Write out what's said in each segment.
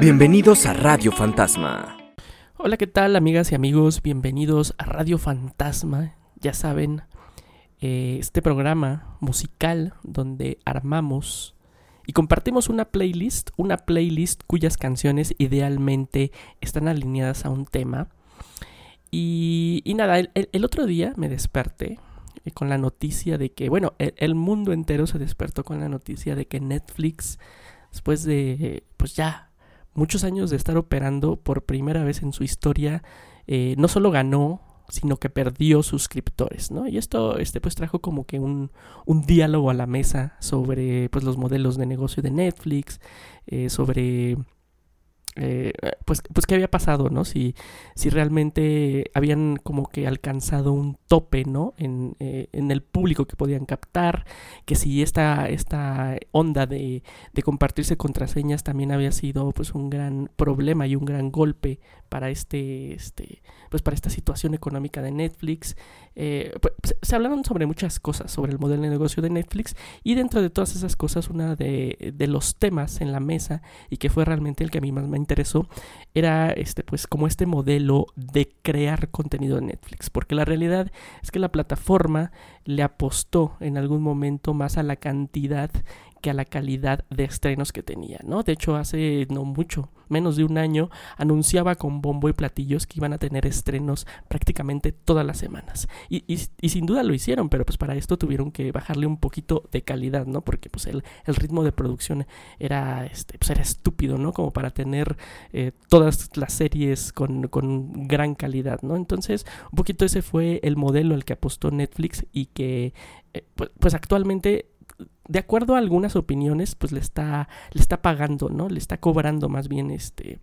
Bienvenidos a Radio Fantasma. Hola, ¿qué tal amigas y amigos? Bienvenidos a Radio Fantasma. Ya saben, eh, este programa musical donde armamos y compartimos una playlist, una playlist cuyas canciones idealmente están alineadas a un tema. Y, nada, el, otro día me desperté eh, con la noticia de que, bueno, el, mundo entero se despertó con la noticia de que Netflix, después de, pues ya, muchos años de estar operando por primera vez en su historia, eh, no solo ganó, sino que perdió suscriptores, ¿no? Y esto, este, pues trajo como que un, un diálogo a la mesa sobre, pues, los modelos de negocio de Netflix, eh, sobre eh, pues, pues qué había pasado, ¿no? Si, si realmente habían como que alcanzado un tope, ¿no? En, eh, en el público que podían captar, que si esta, esta onda de, de, compartirse contraseñas también había sido pues un gran problema y un gran golpe para este, este pues para esta situación económica de Netflix. Eh, pues, se hablaron sobre muchas cosas, sobre el modelo de negocio de Netflix y dentro de todas esas cosas, una de, de los temas en la mesa y que fue realmente el que a mí más me interesó era este pues como este modelo de crear contenido de Netflix, porque la realidad es que la plataforma le apostó en algún momento más a la cantidad que a la calidad de estrenos que tenía, ¿no? De hecho, hace no mucho, menos de un año, anunciaba con bombo y platillos que iban a tener estrenos prácticamente todas las semanas. Y, sin duda lo hicieron, pero pues para esto tuvieron que bajarle un poquito de calidad, ¿no? Porque pues el, el ritmo de producción era, este, pues era estúpido, ¿no? Como para tener eh, todas las series con, con gran calidad, ¿no? Entonces, un poquito ese fue el modelo al que apostó Netflix y que eh, pues, pues actualmente de acuerdo a algunas opiniones, pues le está, le está pagando, ¿no? Le está cobrando más bien este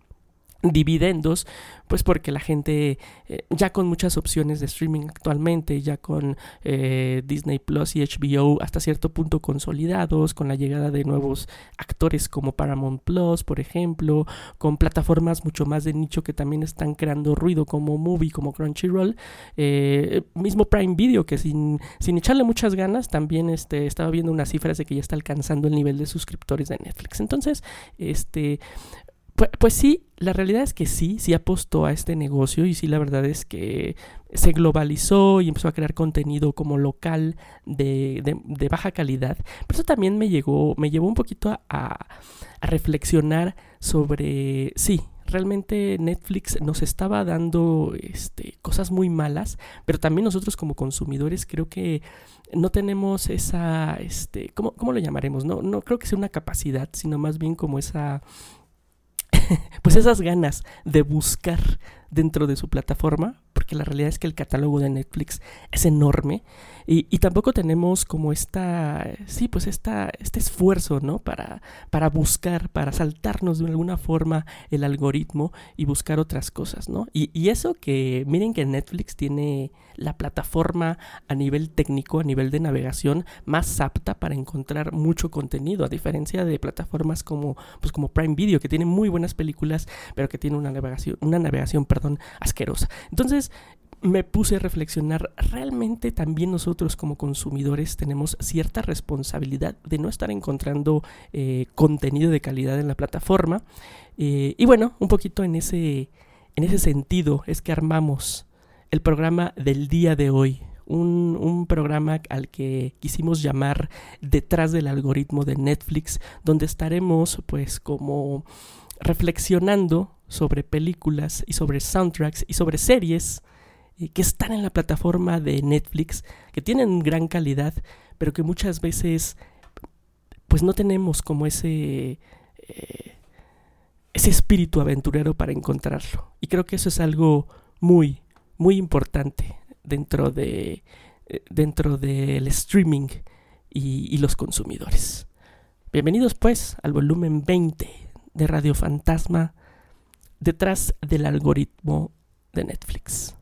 dividendos, pues porque la gente eh, ya con muchas opciones de streaming actualmente, ya con eh, Disney Plus y HBO hasta cierto punto consolidados, con la llegada de nuevos actores como Paramount Plus, por ejemplo, con plataformas mucho más de nicho que también están creando ruido como Movie, como Crunchyroll, eh, mismo Prime Video que sin, sin echarle muchas ganas también este, estaba viendo unas cifras de que ya está alcanzando el nivel de suscriptores de Netflix. Entonces, este pues, pues, sí, la realidad es que sí, sí apostó a este negocio y sí la verdad es que se globalizó y empezó a crear contenido como local de, de, baja calidad. Pero eso también me llegó, me llevó un poquito a, a, reflexionar sobre, sí, realmente Netflix nos estaba dando este, cosas muy malas, pero también nosotros como consumidores creo que no tenemos esa, este, ¿cómo, cómo lo llamaremos? No, no creo que sea una capacidad, sino más bien como esa pues esas ganas de buscar dentro de su plataforma, porque la realidad es que el catálogo de Netflix es enorme y, y, tampoco tenemos como esta, sí, pues esta, este esfuerzo, ¿no? Para, para buscar, para saltarnos de alguna forma el algoritmo y buscar otras cosas, ¿no? Y, y eso que, miren que Netflix tiene la plataforma a nivel técnico, a nivel de navegación, más apta para encontrar mucho contenido, a diferencia de plataformas como, pues como Prime Video, que tiene muy buenas películas, pero que tiene una navegación, una navegación, perdón, asquerosa. Entonces, me puse a reflexionar, realmente también nosotros como consumidores tenemos cierta responsabilidad de no estar encontrando eh, contenido de calidad en la plataforma. Eh, y bueno, un poquito en ese, en ese sentido es que armamos el programa del día de hoy. Un, un, programa al que quisimos llamar Detrás del algoritmo de Netflix, donde estaremos pues como reflexionando sobre películas y sobre soundtracks y sobre series eh, que están en la plataforma de Netflix, que tienen gran calidad, pero que muchas veces pues no tenemos como ese eh, ese espíritu aventurero para encontrarlo. Y creo que eso es algo muy muy importante dentro de eh, dentro del streaming y, y los consumidores. Bienvenidos pues al volumen 20 de Radio Fantasma detrás del algoritmo de Netflix.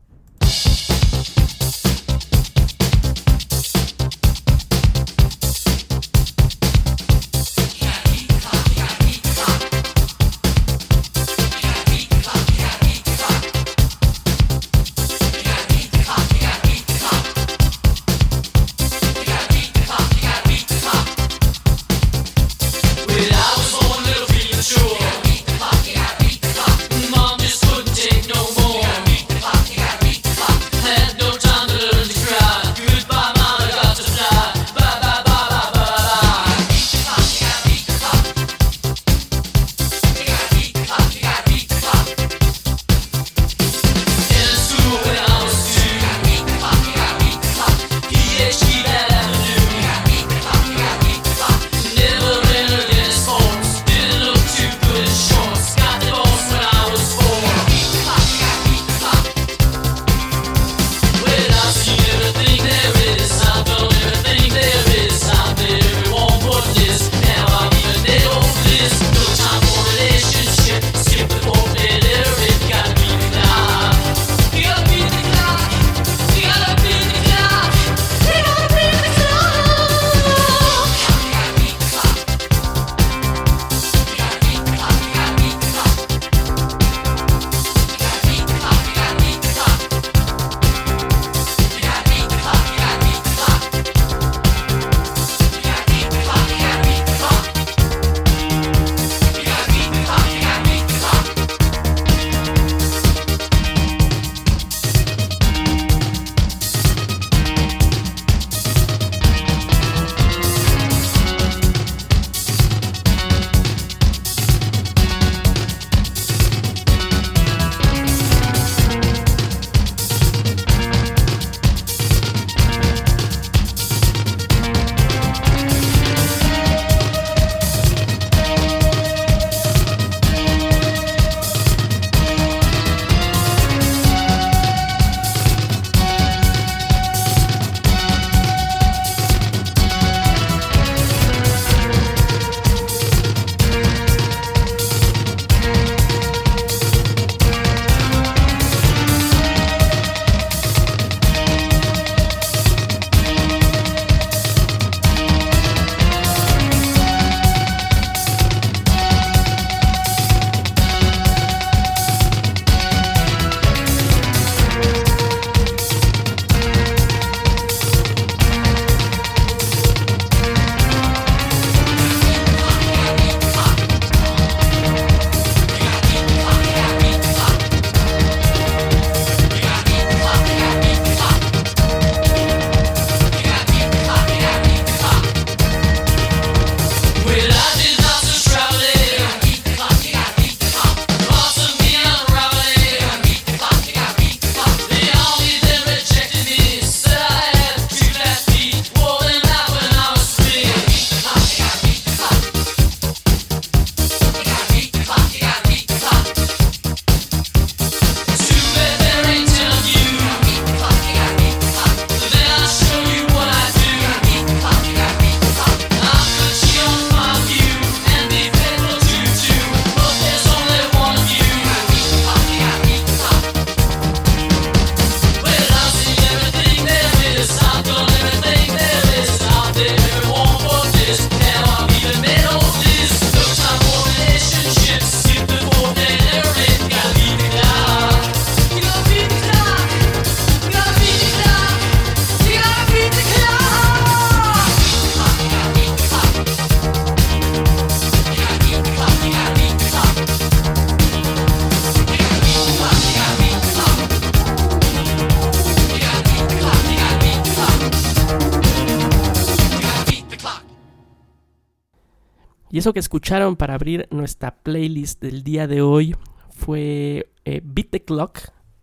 Eso que escucharon para abrir nuestra playlist del día de hoy fue eh, Beat the Clock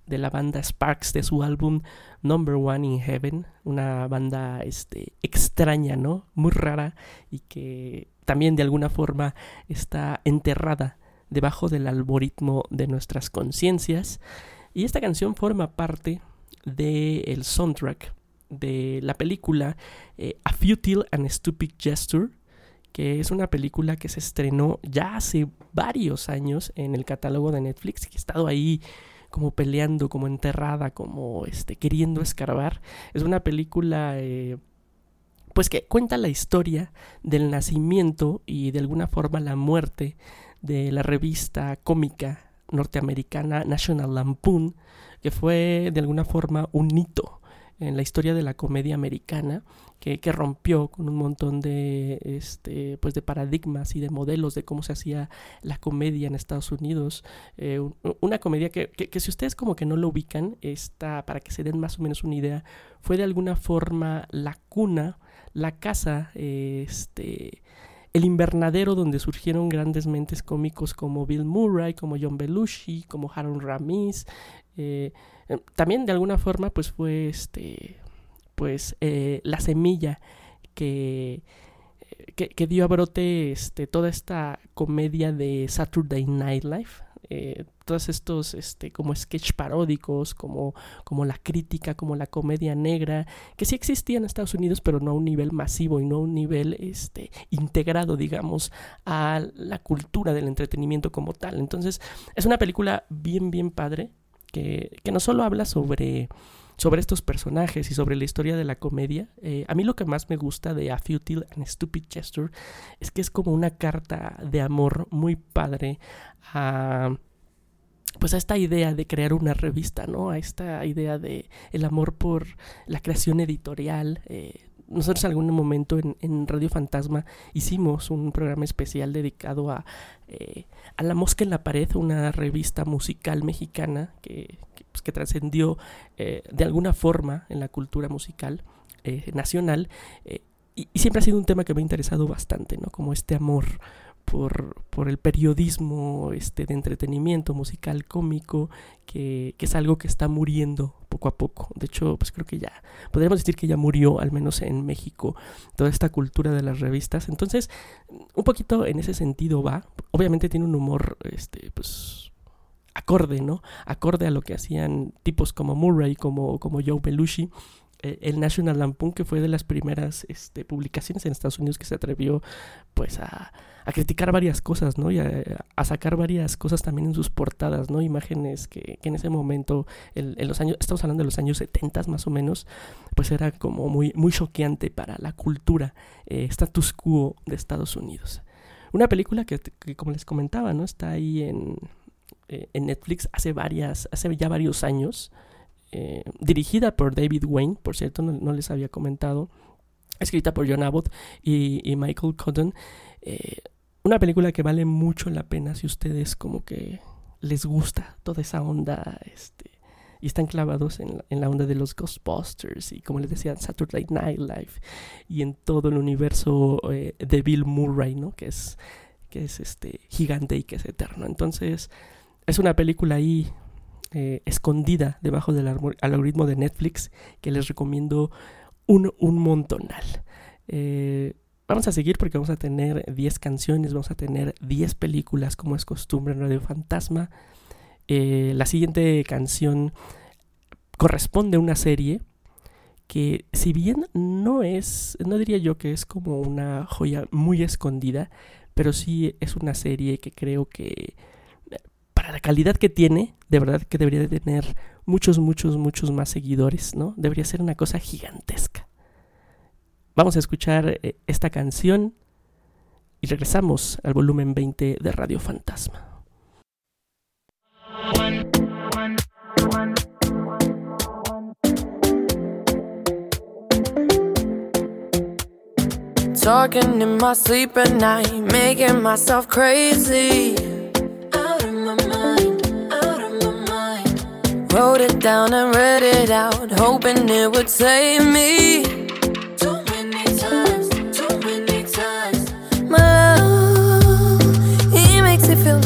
de la banda Sparks de su álbum Number One in Heaven, una banda este, extraña, ¿no? Muy rara y que también de alguna forma está enterrada debajo del algoritmo de nuestras conciencias. Y esta canción forma parte del soundtrack de la película eh, A Futile and Stupid Gesture, que es una película que se estrenó ya hace varios años en el catálogo de Netflix, que ha estado ahí como peleando, como enterrada, como este, queriendo escarbar. Es una película eh, pues que cuenta la historia del nacimiento y de alguna forma la muerte de la revista cómica norteamericana National Lampoon, que fue de alguna forma un hito en la historia de la comedia americana que, rompió con un montón de, este, pues de paradigmas y de modelos de cómo se hacía la comedia en Estados Unidos. Eh, una comedia que, que, si ustedes como que no lo ubican, está, para que se den más o menos una idea, fue de alguna forma la cuna, la casa, este el invernadero donde surgieron grandes mentes cómicos como Bill Murray, como John Belushi, como Harold Ramis, eh, Em, también de alguna forma pues fue este pues eh, la semilla que, que, dio a brote este, toda esta comedia de Saturday Night Live. Eh, todos estos este, como sketch paródicos, como, como la crítica, como la comedia negra, que sí existía en Estados Unidos, pero no a un nivel masivo y no a un nivel este, integrado, digamos, a la cultura del entretenimiento como tal. Entonces, es una película bien, bien padre que, no solo habla sobre, sobre estos personajes y sobre la historia de la comedia. Eh, a mí lo que más me gusta de A Futile and Stupid Gesture es que es como una carta de amor muy padre a pues a esta idea de crear una revista, ¿no? A esta idea de el amor por la creación editorial, eh, nosotros en algún momento en, Radio Fantasma hicimos un programa especial dedicado a, eh, a La Mosca en la Pared, una revista musical mexicana que, que, pues, trascendió eh, de alguna forma en la cultura musical eh, nacional. Y, y, siempre ha sido un tema que me ha interesado bastante, ¿no? Como este amor por, por el periodismo este, de entretenimiento musical cómico, que, que, es algo que está muriendo poco a poco. De hecho, pues creo que ya, podríamos decir que ya murió, al menos en México, toda esta cultura de las revistas. Entonces, un poquito en ese sentido va. Obviamente tiene un humor, este, pues acorde, ¿no? Acorde a lo que hacían tipos como Murray, como, como Joe Belushi, eh, el National Lampoon, que fue de las primeras este, publicaciones en Estados Unidos que se atrevió pues a, a criticar varias cosas, ¿no? Y a, sacar varias cosas también en sus portadas, ¿no? Imágenes que, en ese momento, en, los años, estamos hablando de los años 70 más o menos, pues era como muy, muy choqueante para la cultura eh, status quo de Estados Unidos. Una película que, como les comentaba, ¿no? Está ahí en, eh, en Netflix hace varias, hace ya varios años. Eh, dirigida por David Wayne, por cierto, no, les había comentado, escrita por John Abbott y, Michael Cotton. Eh, una película que vale mucho la pena si ustedes como que les gusta toda esa onda este, y están clavados en la, onda de los Ghostbusters y como les decía Saturday Night Live y en todo el universo eh, de Bill Murray, ¿no? Que es, que es este, gigante y que es eterno. Entonces es una película ahí eh, escondida debajo del algoritmo de Netflix que les recomiendo un, un montonal. Eh, vamos a seguir porque vamos a tener 10 canciones, vamos a tener 10 películas como es costumbre en Radio Fantasma. Eh, la siguiente canción corresponde a una serie que si bien no es, no diría yo que es como una joya muy escondida, pero sí es una serie que creo que la calidad que tiene, de verdad que debería de tener muchos, muchos, muchos más seguidores, ¿no? Debería ser una cosa gigantesca. Vamos a escuchar eh, esta canción y regresamos al volumen 20 de Radio Fantasma. Talking in my sleep at night, making myself crazy. Wrote it down and read it out, hoping it would save me.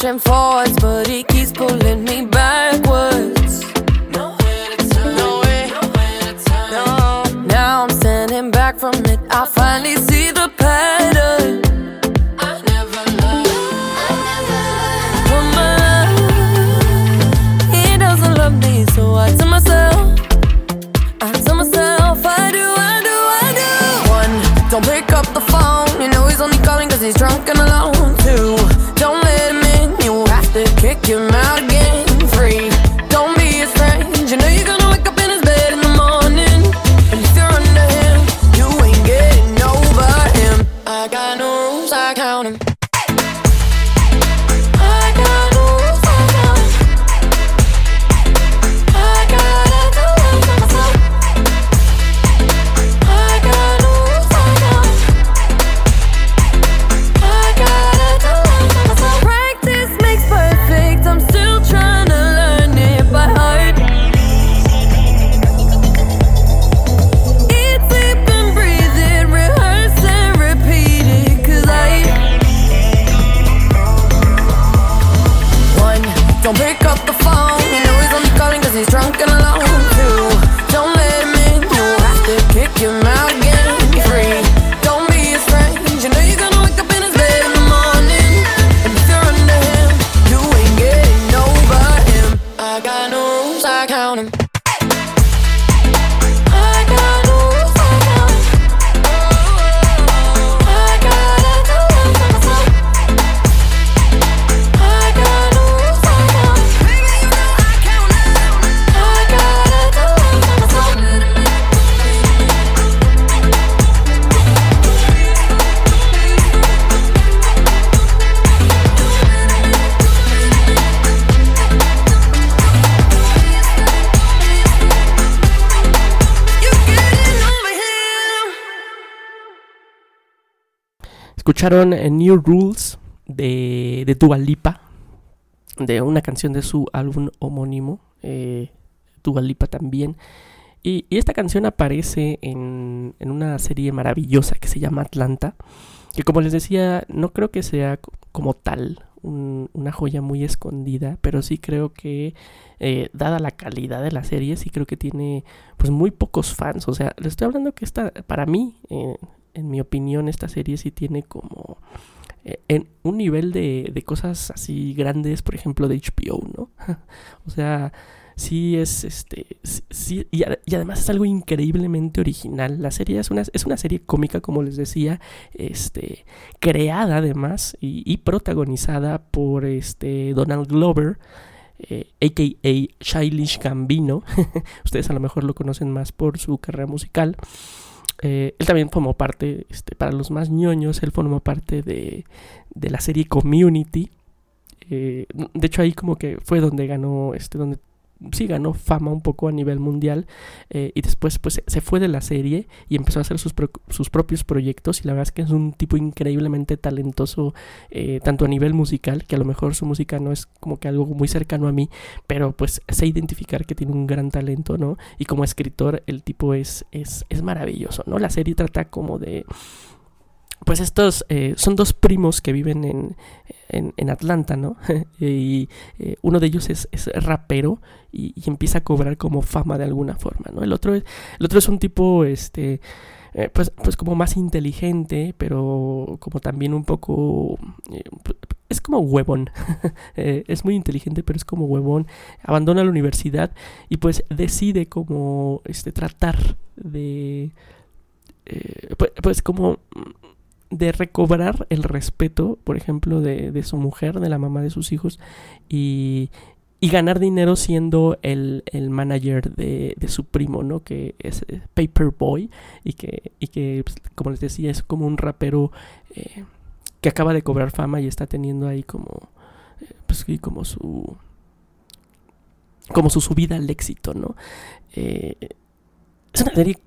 searching for your mouth. Escucharon eh, New Rules de, de Dua Lipa, de una canción de su álbum homónimo, eh, Lipa también. Y, y esta canción aparece en, en una serie maravillosa que se llama Atlanta, que como les decía, no creo que sea co- como tal un- una joya muy escondida, pero sí creo que, eh, dada la calidad de la serie, sí creo que tiene pues muy pocos fans. O sea, les estoy hablando que esta, para mí, eh, en mi opinión, esta serie sí tiene como eh, un nivel de, de cosas así grandes, por ejemplo, de HBO, ¿no? o sea, sí es este. sí- y, además es algo increíblemente original. La serie es una, es una serie cómica, como les decía, este, creada además y, protagonizada por este Donald Glover. Eh, a.k.a. Childish Gambino. Ustedes a lo mejor lo conocen más por su carrera musical. Eh, él también formó parte, este, para los más ñoños, él formó parte de, de la serie Community. Eh, de hecho, ahí como que fue donde ganó, este, donde sí ganó fama un poco a nivel mundial. eh, y después, pues se- fue de la serie y empezó a hacer sus, pro- sus propios proyectos. Y la verdad es que es un tipo increíblemente talentoso, eh, tanto a nivel musical, que a lo mejor su música no es como que algo muy cercano a mí, pero pues sé identificar que tiene un gran talento, ¿no? Y como escritor, el tipo es, es, es maravilloso, ¿no? La serie trata como de. Pues estos eh, son dos primos que viven en, en, Atlanta, ¿no? y eh, uno de ellos es, es rapero y, y empieza a cobrar como fama de alguna forma, ¿no? El otro es, el otro es un tipo, este, eh, pues, pues como más inteligente, pero como también un poco... es como huevón. Es muy inteligente, pero es como huevón. Abandona la universidad y pues decide como este, tratar de... pues, pues como de recobrar el respeto, por ejemplo, de, de su mujer, de la mamá de sus hijos, y, y ganar dinero siendo el, manager de, su primo, ¿no? Que es eh, Paperboy y que, y que pues, como les decía, es como un rapero eh, que acaba de cobrar fama y está teniendo ahí como, eh, pues, como su, como su subida al éxito, ¿no? es una serie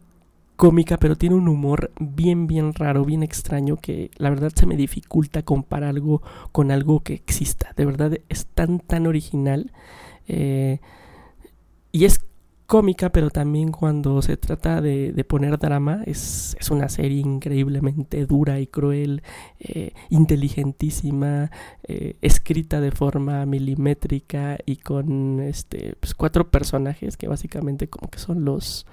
cómica, pero tiene un humor bien, bien raro, bien extraño, que la verdad se me dificulta comparar algo con algo que exista. De verdad es tan, tan original. Eh, y es cómica, pero también cuando se trata de, poner drama, es, una serie increíblemente dura y cruel, eh, inteligentísima, eh, escrita de forma milimétrica y con este, pues, cuatro personajes que básicamente como que son los...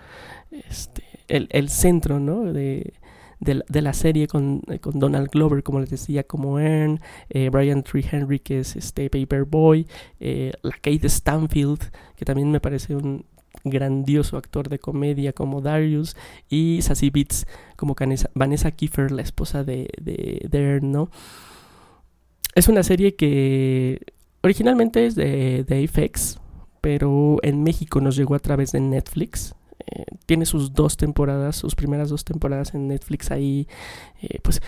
Este, el, centro, ¿no? De, de, la serie con, con, Donald Glover, como les decía, como Ern, eh, Brian Tree Henry, que es este Paperboy, eh, la Kate Stanfield, que también me parece un grandioso actor de comedia como Darius, y Sassy Beats como Vanessa Kiefer, la esposa de, de, de Ern, ¿no? Es una serie que originalmente es de, de FX, pero en México nos llegó a través de Netflix. Eh, tiene sus dos temporadas, sus primeras dos temporadas en Netflix ahí, eh, pues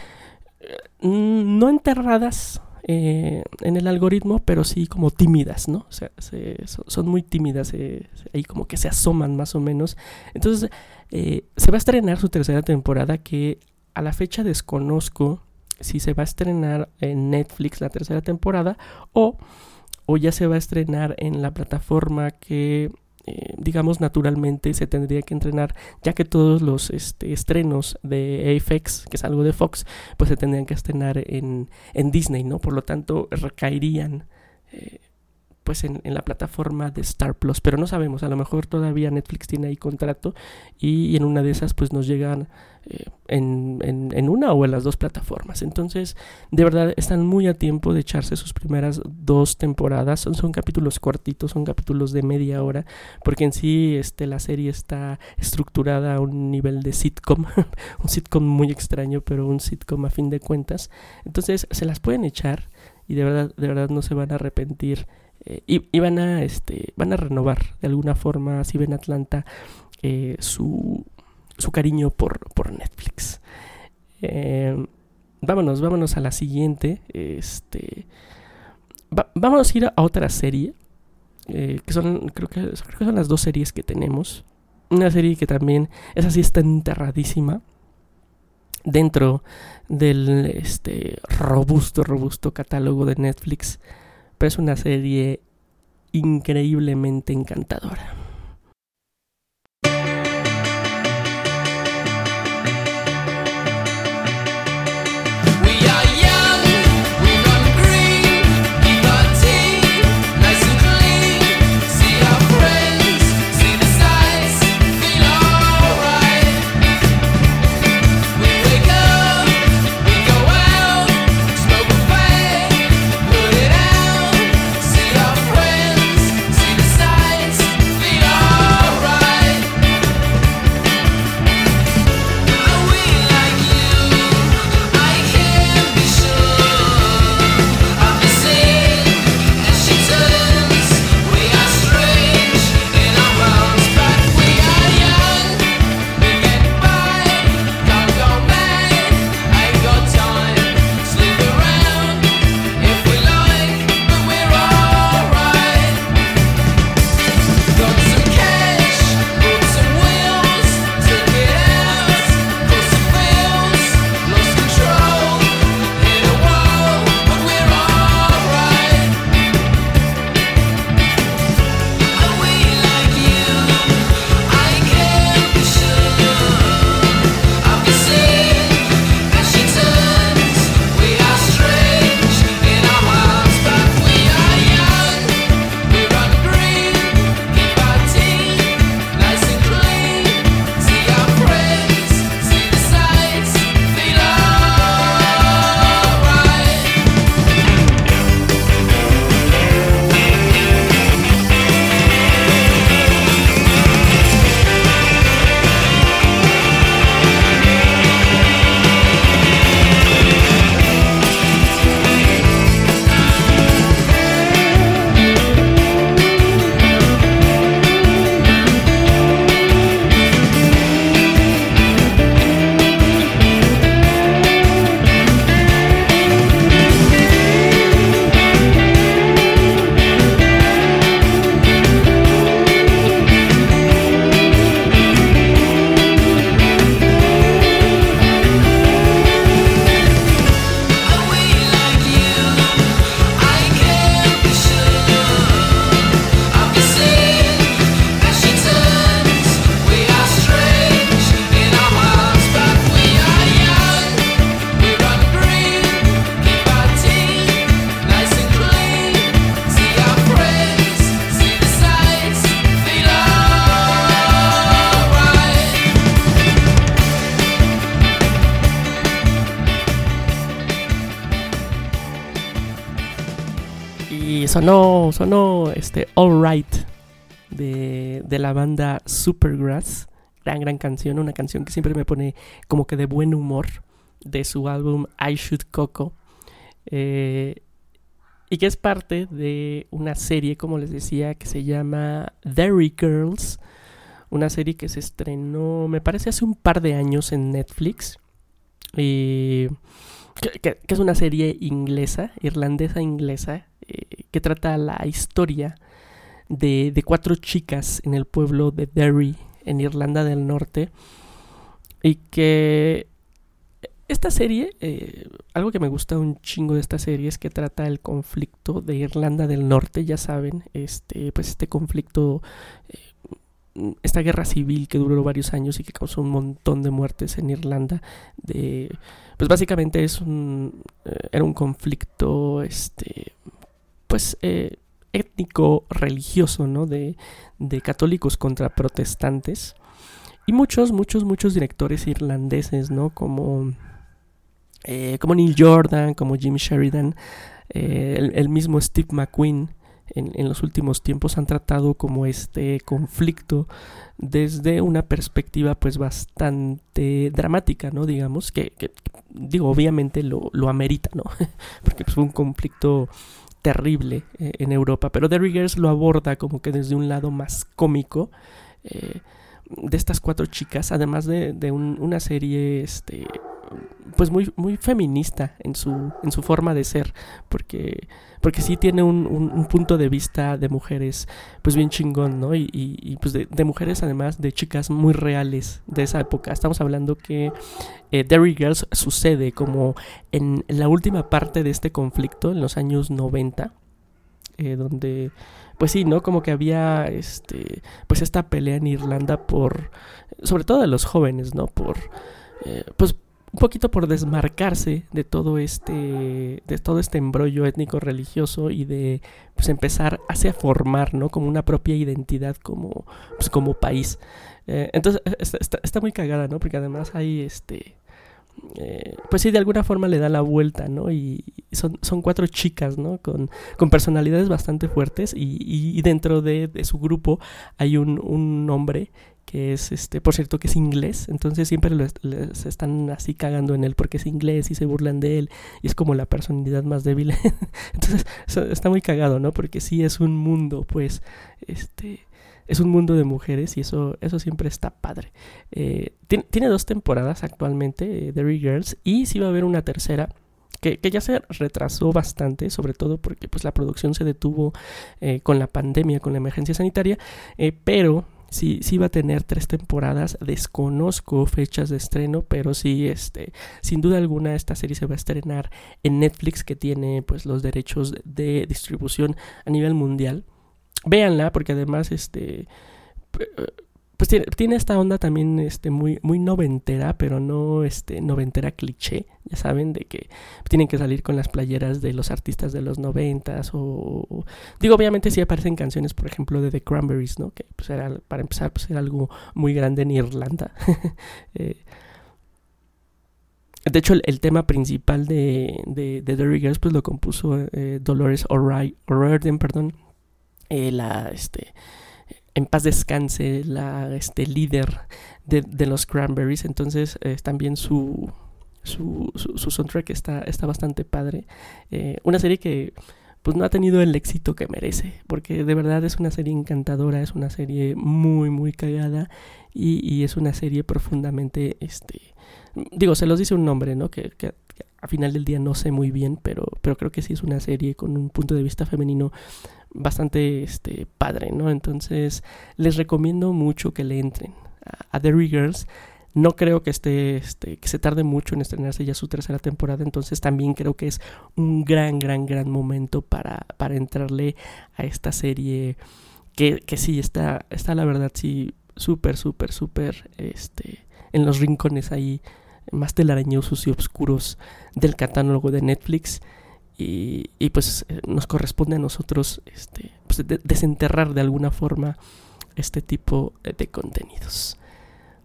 mm, no enterradas eh, en el algoritmo, pero sí como tímidas, ¿no? O sea, son muy tímidas, ahí como que se asoman más o menos. Entonces, se va a estrenar su tercera temporada que a la fecha desconozco si se va a estrenar en Netflix la tercera temporada o, o ya se va a estrenar en la plataforma que eh, digamos naturalmente se tendría que entrenar ya que todos los este, estrenos de AFX que es algo de Fox pues se tendrían que estrenar en, en Disney no por lo tanto recaerían eh, pues en, la plataforma de Star Plus, pero no sabemos, a lo mejor todavía Netflix tiene ahí contrato y, en una de esas pues nos llegan eh, en, en, una o en las dos plataformas. Entonces, de verdad, están muy a tiempo de echarse sus primeras dos temporadas, son, son capítulos cortitos, son capítulos de media hora, porque en sí este, la serie está estructurada a un nivel de sitcom, un sitcom muy extraño, pero un sitcom a fin de cuentas. Entonces, se las pueden echar y de verdad, de verdad no se van a arrepentir eh, y, van a este van a renovar de alguna forma si ven Atlanta eh, su, su cariño por, por Netflix. Eh, vámonos vámonos a la siguiente este vamos a ir a otra serie que son creo que, creo que son las dos series que tenemos. Una serie que también esa sí está enterradísima dentro del este robusto robusto catálogo de Netflix es una serie increíblemente encantadora. Sonó, sonó este All Right de, de la banda Supergrass. Gran, gran canción, una canción que siempre me pone como que de buen humor de su álbum I Should Coco. Eh, y que es parte de una serie, como les decía, que se llama Derry Girls. Una serie que se estrenó, me parece, hace un par de años en Netflix. Y que, es una serie inglesa, irlandesa inglesa, que trata la historia de, de, cuatro chicas en el pueblo de Derry, en Irlanda del Norte, y que esta serie, eh, algo que me gusta un chingo de esta serie es que trata el conflicto de Irlanda del Norte, ya saben, este, pues este conflicto, eh, esta guerra civil que duró varios años y que causó un montón de muertes en Irlanda, de, pues básicamente es un, eh, era un conflicto, este, pues étnico religioso, ¿no? De, de católicos contra protestantes. Y muchos, muchos, muchos directores irlandeses, ¿no? Como eh, como Neil Jordan, como Jim Sheridan, eh, el, mismo Steve McQueen en, los últimos tiempos han tratado como este conflicto desde una perspectiva pues bastante dramática, ¿no? Digamos, que, digo, obviamente lo, lo amerita, ¿no? Porque pues, fue un conflicto terrible eh, en Europa, pero The Riggers lo aborda como que desde un lado más cómico de estas cuatro chicas, además de, de una serie este, pues muy, muy feminista en su, en su forma de ser, porque, porque sí tiene un, un, punto de vista de mujeres pues bien chingón, ¿no? Y, y, pues de, mujeres además de chicas muy reales de esa época. Estamos hablando que eh, Derry Girls sucede como en la última parte de este conflicto, en los años 90, eh, donde pues sí, ¿no? Como que había este pues esta pelea en Irlanda por sobre todo de los jóvenes, ¿no? Por eh, pues un poquito por desmarcarse de todo este de todo este embrollo étnico religioso y de pues empezar a formar no como una propia identidad como pues como país eh, entonces e, está, está, muy cagada no porque además hay este eh, pues sí, de alguna forma le da la vuelta, ¿no? Y son, son cuatro chicas, ¿no? Con, con personalidades bastante fuertes y, y dentro de, de, su grupo hay un, un hombre que es, este, por cierto, que es inglés, entonces siempre les están así cagando en él porque es inglés y se burlan de él y es como la personalidad más débil. entonces está muy cagado, ¿no? Porque sí es un mundo, pues, este, es un mundo de mujeres y eso, eso siempre está padre. Eh, tiene, dos temporadas actualmente, eh, The Girls, y sí va a haber una tercera. Que, que, ya se retrasó bastante, sobre todo porque pues la producción se detuvo eh, con la pandemia, con la emergencia sanitaria, eh, pero sí, sí va a tener tres temporadas. Desconozco fechas de estreno, pero sí, este, sin duda alguna, esta serie se va a estrenar en Netflix, que tiene pues los derechos de distribución a nivel mundial. Véanla, porque además, este pues tiene, esta onda también este, muy, muy noventera, pero no este, noventera cliché, ya saben, de que tienen que salir con las playeras de los artistas de los noventas o, digo, obviamente sí aparecen canciones, por ejemplo, de The Cranberries, ¿no? Que pues era, para empezar, pues era algo muy grande en Irlanda. eh, de hecho, el, tema principal de, de, The Riggers pues lo compuso eh, Dolores O'Riordan, perdón, eh, la, este, en paz descanse la este líder de, de los Cranberries. Entonces eh, también su su, su, soundtrack está, está bastante padre. Eh, una serie que pues no ha tenido el éxito que merece porque de verdad es una serie encantadora es una serie muy muy cagada y, y es una serie profundamente este digo se los dice un nombre no que, a final del día no sé muy bien pero pero creo que sí es una serie con un punto de vista femenino bastante este, padre, ¿no? Entonces les recomiendo mucho que le entren a, The Girls. No creo que esté, este, que se tarde mucho en estrenarse ya su tercera temporada, entonces también creo que es un gran, gran, gran momento para, para entrarle a esta serie que, que sí está, está la verdad, sí, súper, súper, súper, este, en los rincones ahí más telarañosos y oscuros del catálogo de Netflix. Y, pues eh, nos corresponde a nosotros este, pues, desenterrar de alguna forma este tipo de contenidos.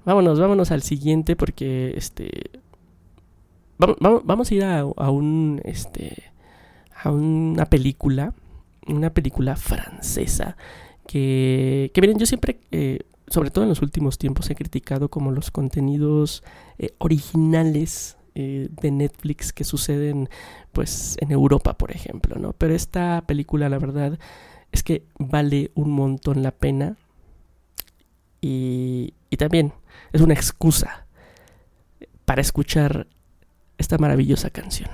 Vámonos, vámonos al siguiente porque este vamos, vamos a ir a, un este a una película una película francesa que, que miren, yo siempre, eh, sobre todo en los últimos tiempos, he criticado como los contenidos eh, originales eh, de Netflix que suceden pues en Europa, por ejemplo, ¿no? Pero esta película, la verdad, es que vale un montón la pena y, y también es una excusa para escuchar esta maravillosa canción.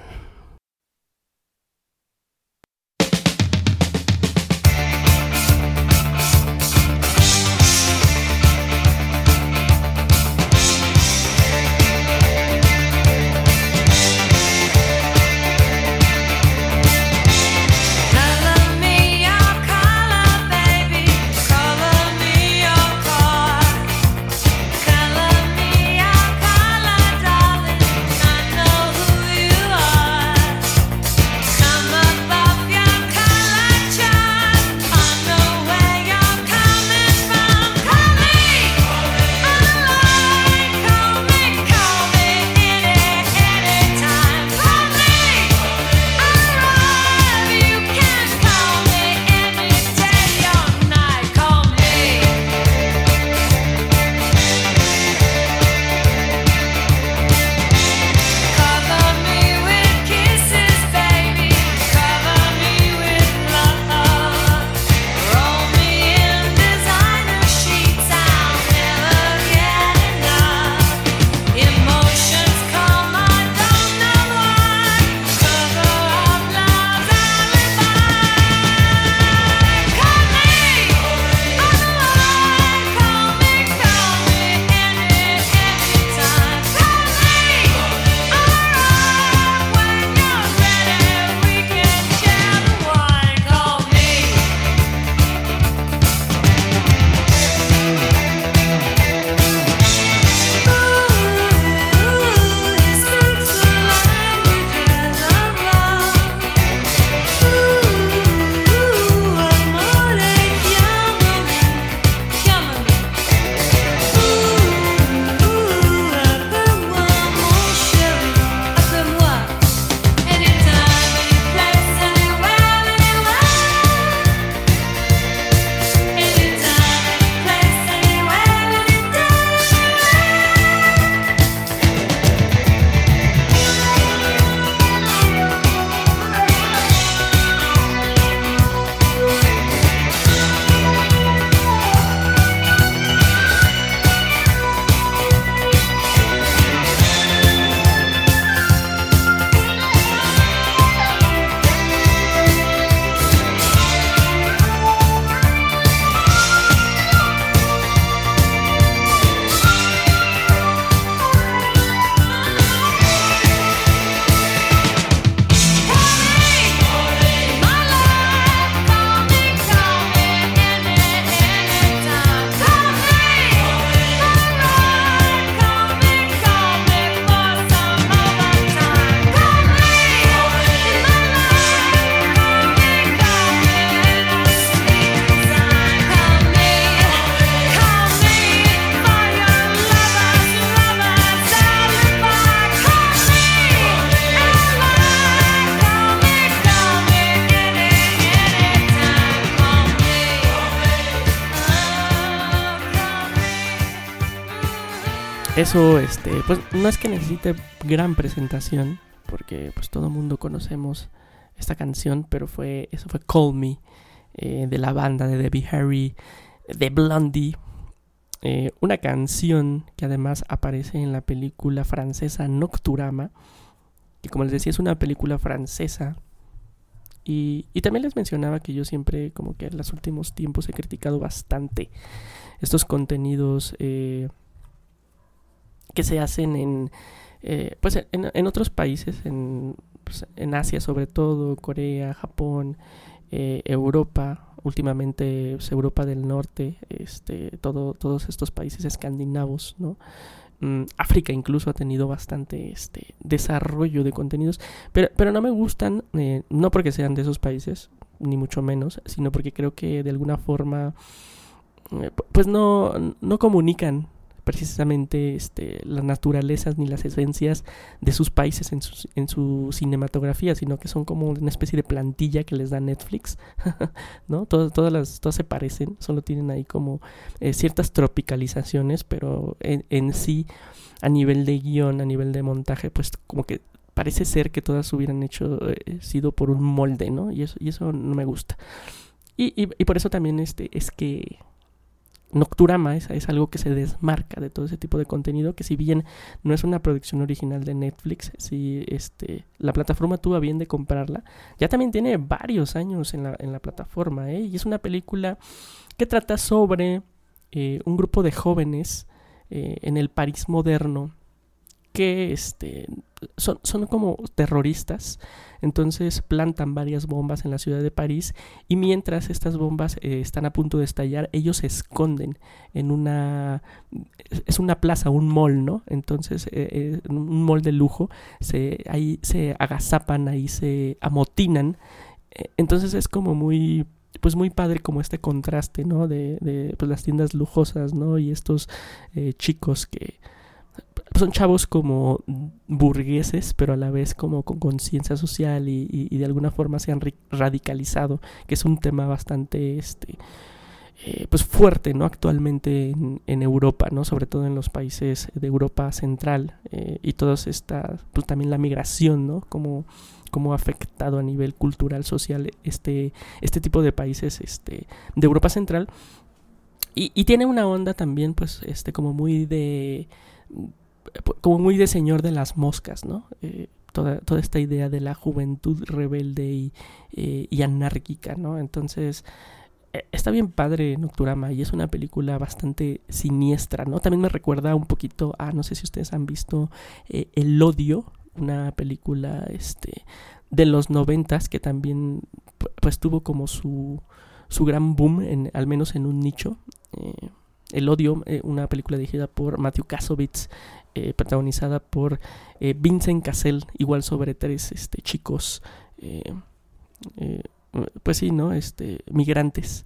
Eso, este, pues no es que necesite gran presentación, porque pues todo el mundo conocemos esta canción, pero fue, eso fue Call Me, eh, de la banda de Debbie Harry, de Blondie. Eh, una canción que además aparece en la película francesa Nocturama, que como les decía es una película francesa. Y, y también les mencionaba que yo siempre, como que en los últimos tiempos, he criticado bastante estos contenidos eh, que se hacen en, eh, pues en, otros países, en, pues, en Asia sobre todo, Corea, Japón, eh, Europa, últimamente pues, Europa del Norte, este, todo, todos estos países escandinavos, ¿no? Mm, África incluso ha tenido bastante este, desarrollo de contenidos, pero, pero no me gustan, eh, no porque sean de esos países, ni mucho menos, sino porque creo que de alguna forma, eh, pu- pues no, no comunican precisamente este, las naturalezas ni las esencias de sus países en su, en su cinematografía, sino que son como una especie de plantilla que les da Netflix, ¿no? Todas, todas, las, todas se parecen, solo tienen ahí como eh, ciertas tropicalizaciones, pero en, en sí, a nivel de guion, a nivel de montaje, pues como que parece ser que todas hubieran hecho eh, sido por un molde, ¿no? Y eso, y eso no me gusta. Y, y, y, por eso también este, es que Nocturama es, es, algo que se desmarca de todo ese tipo de contenido, que si bien no es una producción original de Netflix, si este, la plataforma tuvo bien de comprarla, ya también tiene varios años en la, en la plataforma, ¿eh? y es una película que trata sobre eh, un grupo de jóvenes eh, en el París moderno que este, son, son como terroristas, entonces plantan varias bombas en la ciudad de París y mientras estas bombas eh, están a punto de estallar, ellos se esconden en una... es una plaza, un mall, ¿no? Entonces, eh, eh, un mall de lujo, se, ahí se agazapan, ahí se amotinan, entonces es como muy pues muy padre como este contraste, ¿no? De, de pues las tiendas lujosas, ¿no? Y estos chicos que son chavos como burgueses, pero a la vez como con conciencia social y, y, de alguna forma se han radicalizado, que es un tema bastante este, eh, pues fuerte ¿no? actualmente en, en, Europa, ¿no? sobre todo en los países de Europa central eh, y todas estas, pues también la migración, ¿no? como cómo ha afectado a nivel cultural, social este, este tipo de países este, de Europa central. Y, y tiene una onda también, pues, este, como muy de como muy de señor de las moscas, ¿no? Eh, toda, toda esta idea de la juventud rebelde y, eh, y anárquica, ¿no? Entonces, eh, está bien padre Nocturama y es una película bastante siniestra, ¿no? También me recuerda un poquito a, no sé si ustedes han visto eh, El Odio, una película este, de los noventas que también pues tuvo como su, su gran boom, en, al menos en un nicho. El Odio, una película dirigida por Matthew Kasovitz, eh, protagonizada por eh, Vincent Cassel, igual sobre tres este, chicos, pues sí, ¿no? Este, migrantes,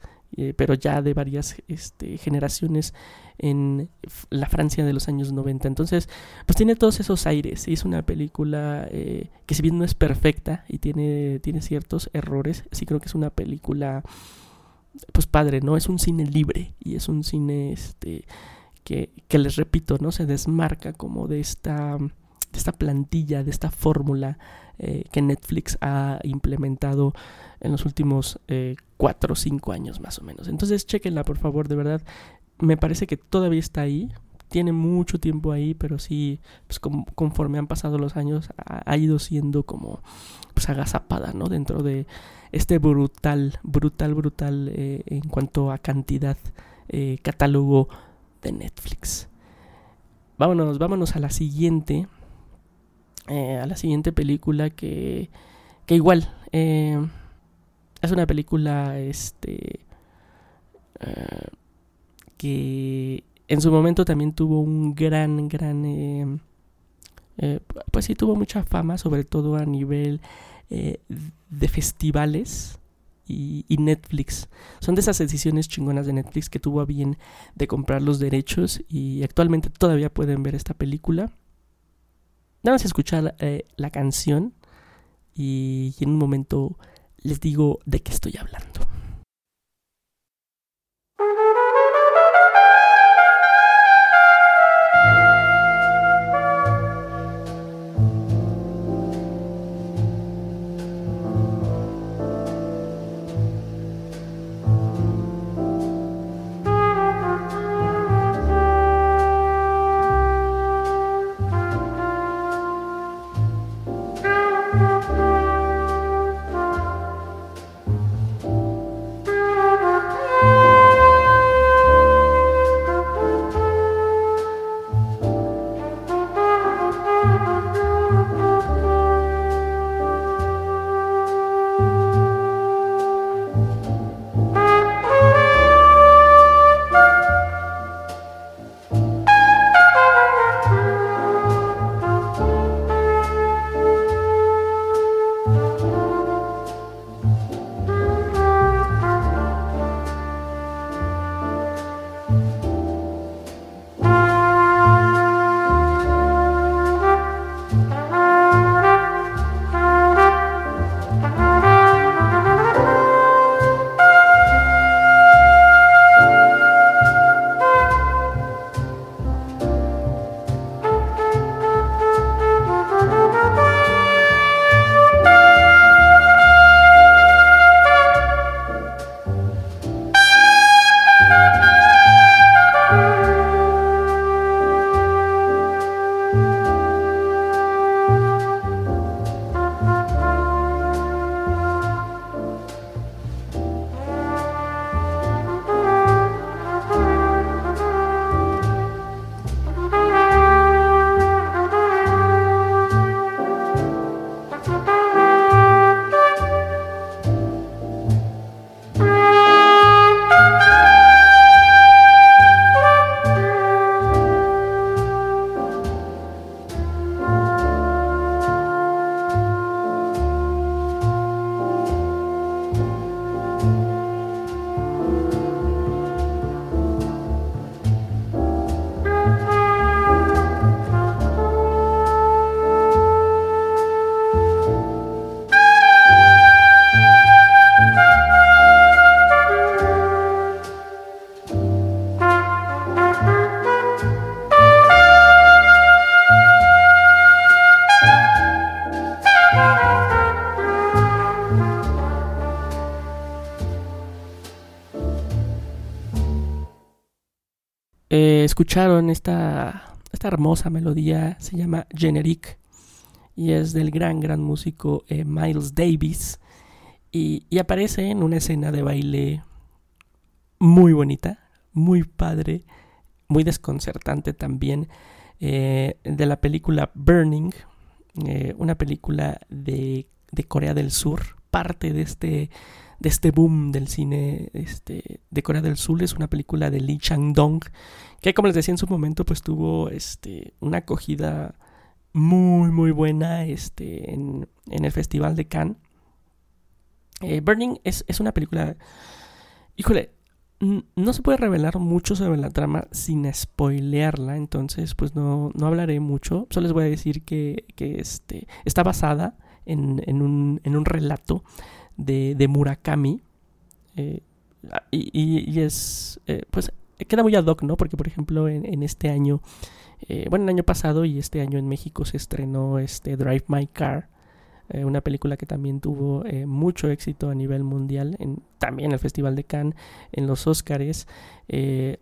pero ya de varias este, generaciones en la Francia de los años 90. Entonces, pues tiene todos esos aires. Es una película que si bien no es perfecta y tiene, tiene ciertos errores, sí creo que es una película pues padre, ¿no? Es un cine libre y es un cine este que, les repito, ¿no? Se desmarca como de esta, de esta plantilla, de esta fórmula eh, que Netflix ha implementado en los últimos eh, cuatro o cinco años más o menos. Entonces, chequenla, por favor, de verdad. Me parece que todavía está ahí. Tiene mucho tiempo ahí, pero sí, pues conforme han pasado los años, ha, ha ido siendo como pues agazapada, ¿no? Dentro de este brutal, brutal, brutal eh, en cuanto a cantidad, eh, catálogo de Netflix. Vámonos, vámonos a la siguiente, eh, a la siguiente película que, que igual eh, es una película, este, uh, que en su momento también tuvo un gran, gran, eh, eh, pues sí tuvo mucha fama, sobre todo a nivel eh, de festivales y, Netflix. Son de esas decisiones chingonas de Netflix que tuvo a bien de comprar los derechos y actualmente todavía pueden ver esta película. Vamos a escuchar eh, la canción y en un momento les digo de qué estoy hablando. Eh, escucharon esta, esta hermosa melodía, se llama Generic y es del gran, gran músico eh, Miles Davis y, aparece en una escena de baile muy bonita, muy padre, muy desconcertante también eh, de la película Burning, una película de, de Corea del Sur parte de este, de este boom del cine este, de Corea del Sur, es una película de Lee Chang-dong, que como les decía en su momento, pues tuvo este, una acogida muy, muy buena este, en, en el Festival de Cannes. Eh, Burning es, es una película, híjole, no se puede revelar mucho sobre la trama sin spoilearla, entonces pues no, no hablaré mucho, solo les voy a decir que, que este, está basada en, en, un, en relato de, Murakami eh, y, es, eh, pues queda muy ad hoc, ¿no? Porque por ejemplo en, en este año, eh, bueno, el año pasado y este año en México se estrenó este Drive My Car, una película que también tuvo mucho éxito a nivel mundial, en, también el Festival de Cannes, en los Oscars, que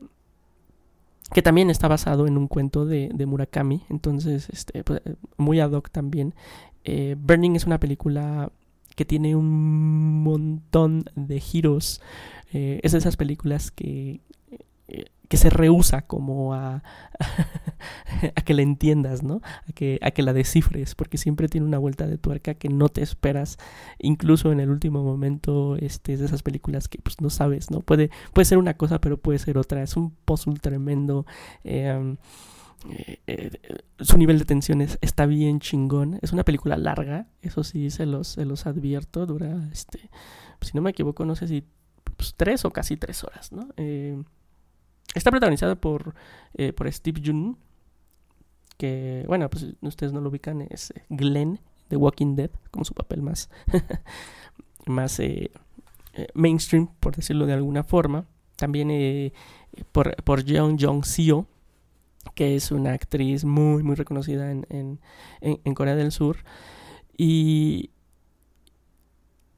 también está basado en un cuento de, de Murakami, entonces este, pues, muy ad hoc también. Eh, Burning es una película que tiene un montón de giros, eh, es de esas películas que que se rehúsa como a, a que la entiendas, ¿no? A que, a que la descifres, porque siempre tiene una vuelta de tuerca que no te esperas, incluso en el último momento, este, es de esas películas que pues no sabes, ¿no? Puede, puede ser una cosa, pero puede ser otra, es un puzzle tremendo. Eh, eh, su nivel de tensión es, está bien chingón. Es una película larga, eso sí se los, se los advierto. Dura, este, si no me equivoco, no sé si pues, tres o casi tres horas, ¿no? Eh, Está protagonizada por, eh, por Steve Jun, que, bueno, pues ustedes no lo ubican, es Glenn de Walking Dead, como su papel más, más mainstream, por decirlo de alguna forma. También por, por Jeon Jong Seo, que es una actriz muy, muy reconocida en, en, en Corea del Sur. Y,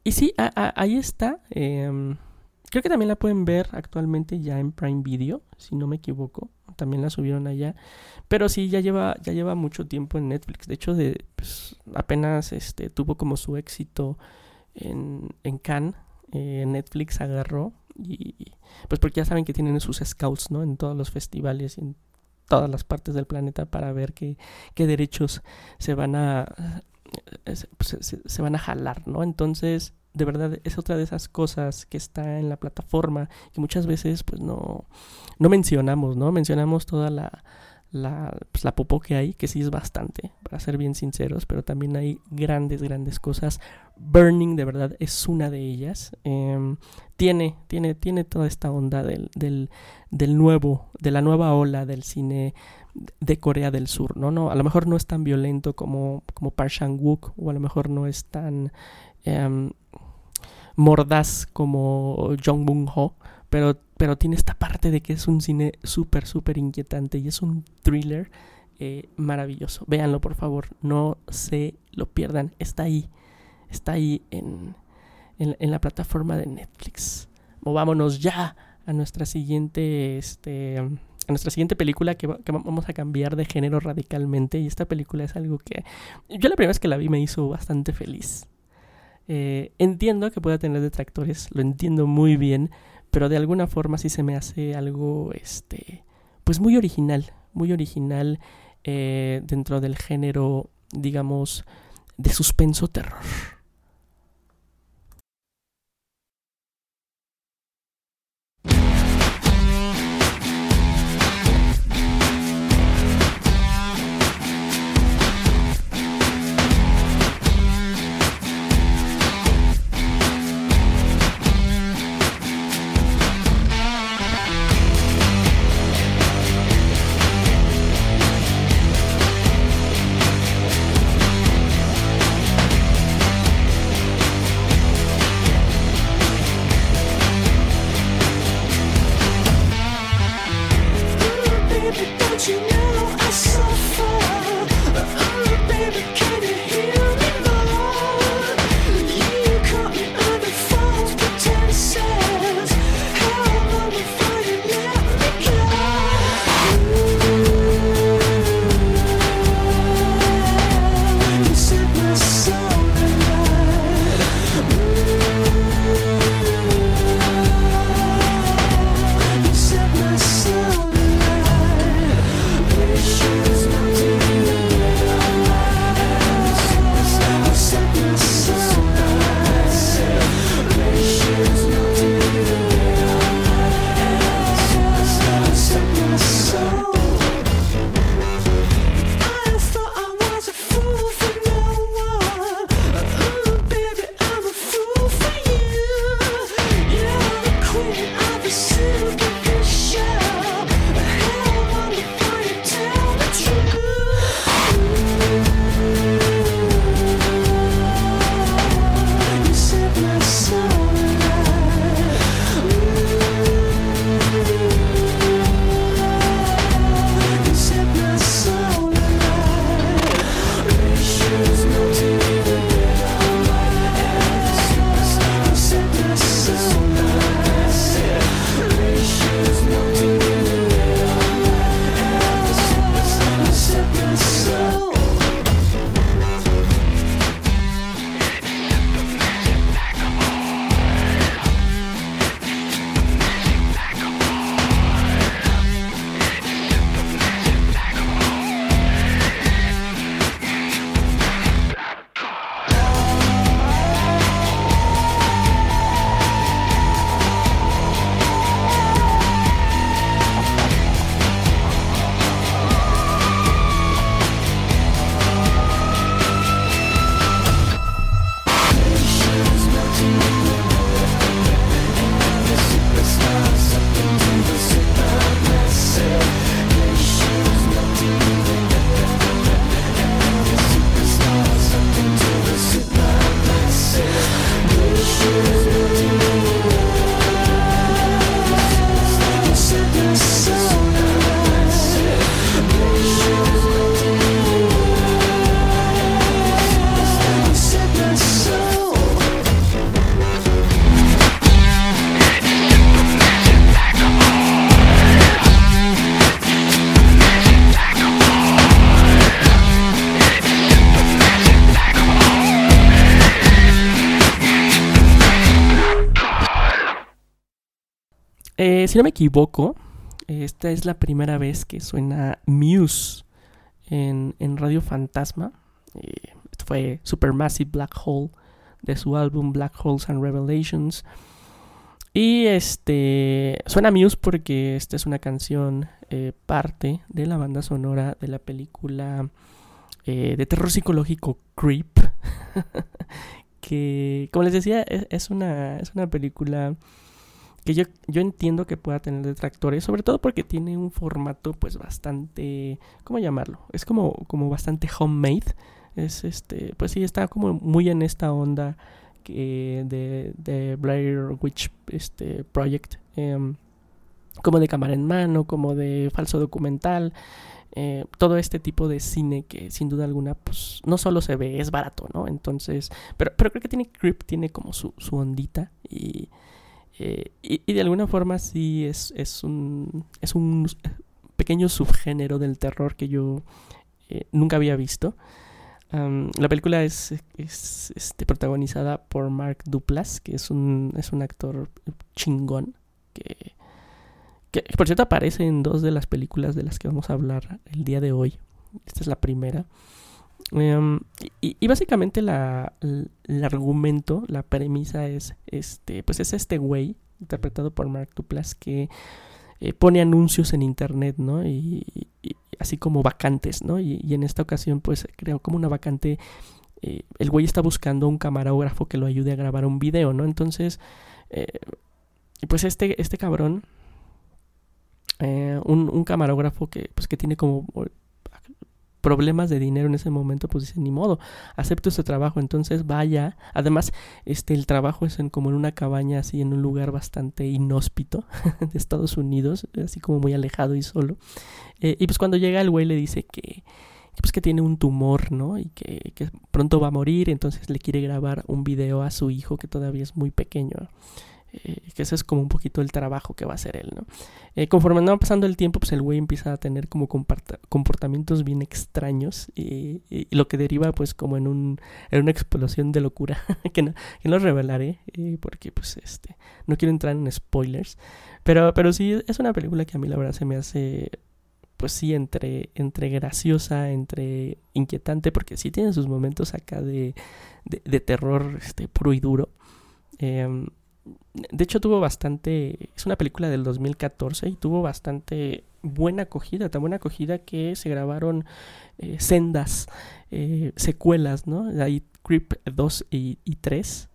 y sí, a, a, ahí está. Eh, Creo que también la pueden ver actualmente ya en Prime Video, si no me equivoco. También la subieron allá. Pero sí, ya lleva, ya lleva mucho tiempo en Netflix. De hecho, de, pues, apenas este, tuvo como su éxito en, en Cannes. Eh, Netflix agarró. Y pues porque ya saben que tienen sus scouts, ¿no? En todos los festivales todas las partes del planeta para ver qué, qué derechos se van a se, se, se, van a jalar, ¿no? Entonces, de verdad es otra de esas cosas que está en la plataforma que muchas veces pues no, no mencionamos, ¿no? Mencionamos toda la, la, pues, la popó que hay, que sí es bastante, para ser bien sinceros, pero también hay grandes, grandes cosas. Burning, de verdad, es una de ellas. Eh, tiene, tiene, tiene toda esta onda del, del, del nuevo, de la nueva ola del cine de Corea del Sur, ¿no? no A lo mejor no es tan violento como, como Park Chan-wook, o a lo mejor no es tan... Eh, mordaz como Jong Bung Ho, pero, pero tiene esta parte de que es un cine súper, súper inquietante y es un thriller eh, maravilloso. Véanlo, por favor, no se lo pierdan. Está ahí, está ahí en, en, en la plataforma de Netflix. Movámonos ya a nuestra siguiente, este, a nuestra siguiente película que, que, vamos a cambiar de género radicalmente. Y esta película es algo que yo la primera vez que la vi me hizo bastante feliz. Eh, entiendo que pueda tener detractores, lo entiendo muy bien, pero de alguna forma sí se me hace algo, este, pues muy original, muy original eh, dentro del género, digamos, de suspenso terror. Si no me equivoco, esta es la primera vez que suena Muse en, en Radio Fantasma. Eh, esto fue Supermassive Black Hole de su álbum Black Holes and Revelations. Y este suena Muse porque esta es una canción eh, parte de la banda sonora de la película eh, de terror psicológico Creep. que, como les decía, es, una, es una película que yo, yo entiendo que pueda tener detractores, sobre todo porque tiene un formato pues bastante, ¿cómo llamarlo? Es como, como bastante homemade. Es este, pues sí, está como muy en esta onda de, de Blair Witch este, Project. Em, como de cámara en mano, como de falso documental. Eh, todo este tipo de cine que sin duda alguna pues no solo se ve, es barato, ¿no? Entonces, pero, pero creo que tiene Creep, tiene como su, su ondita y eh, y, de alguna forma sí es, es, un, es un pequeño subgénero del terror que yo eh, nunca había visto. la película es, es este, protagonizada por Mark Duplas, que es un, es un actor chingón, que por cierto aparece en dos de las películas de las que vamos a hablar el día de hoy. Esta es la primera. Em, y, básicamente la, el, argumento, la premisa es este, pues es este güey, interpretado por Mark Duplas, que eh, pone anuncios en internet, ¿no? Y, así como vacantes, ¿no? Y, en esta ocasión, pues creo como una vacante. Eh, el güey está buscando un camarógrafo que lo ayude a grabar un video, ¿no? Entonces, eh, pues este, este cabrón, un, un, camarógrafo que, pues, que tiene como problemas de dinero en ese momento, pues dicen, ni modo, acepto este trabajo, entonces vaya. Además, este, el trabajo es en, como en una cabaña, así en un lugar bastante inhóspito de Estados Unidos, así como muy alejado y solo. Eh, y pues cuando llega el güey le dice que, pues que tiene un tumor, ¿no? Y que, que, pronto va a morir, entonces le quiere grabar un video a su hijo que todavía es muy pequeño. Eh, que ese es como un poquito el trabajo que va a hacer él, ¿no? Eh, conforme va pasando el tiempo, pues el güey empieza a tener como comportamientos bien extraños y, lo que deriva pues como en, un, en una explosión de locura que, no, que no revelaré eh, porque pues este no quiero entrar en spoilers, pero, pero sí es una película que a mí la verdad se me hace pues sí, entre, entre graciosa, entre inquietante, porque sí tiene sus momentos acá de, de, terror este, puro y duro. Eh, de hecho tuvo bastante, es una película del 2014 y tuvo bastante buena acogida, tan buena acogida que se grabaron eh, sendas eh, secuelas, ¿no? Hay Creep 2 y, 3.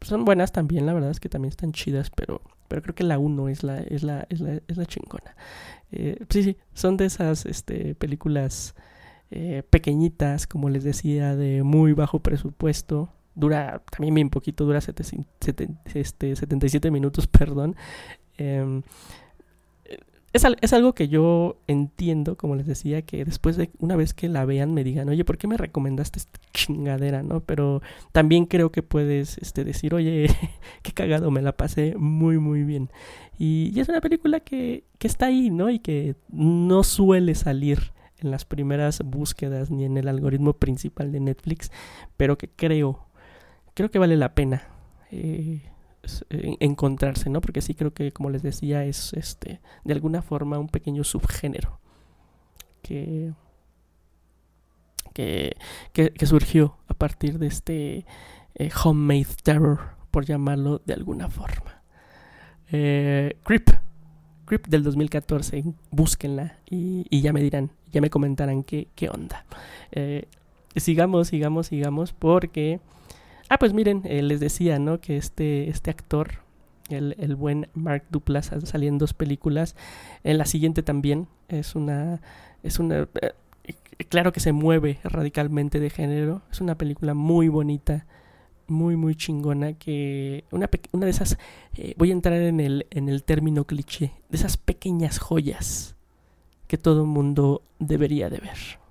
Son buenas también, la verdad es que también están chidas, pero, pero creo que la 1 es la, es la, es la, es la chingona. Eh, sí, sí, son de esas este, películas pequeñitas, como les decía, de muy bajo presupuesto, dura también bien poquito, dura este, 77 minutos, perdón. Em, es, es, algo que yo entiendo, como les decía, que después de una vez que la vean me digan, oye, ¿por qué me recomendaste esta chingadera, no? Pero también creo que puedes este, decir, oye, qué cagado, me la pasé muy, muy bien. Y, y es una película que, que está ahí, ¿no? Y que no suele salir en las primeras búsquedas ni en el algoritmo principal de Netflix, pero que creo creo que vale la pena eh, encontrarse, ¿no? Porque sí creo que, como les decía, es este de alguna forma un pequeño subgénero que, que, que, surgió a partir de este eh, homemade terror, por llamarlo de alguna forma. Eh, Creep, Creep del 2014, búsquenla y, y, ya me dirán, ya me comentarán qué, qué onda. sigamos, sigamos, sigamos, porque Ah, pues miren, eh, les decía, ¿no? Que este, este actor, el, el, buen Mark Duplass, salió en dos películas. En la siguiente también es una. Es una. Eh, claro que se mueve radicalmente de género. Es una película muy bonita. Muy, muy chingona. Que. Una, una de esas. Eh, voy a entrar en el, en el término cliché. De esas pequeñas joyas que todo mundo debería de ver.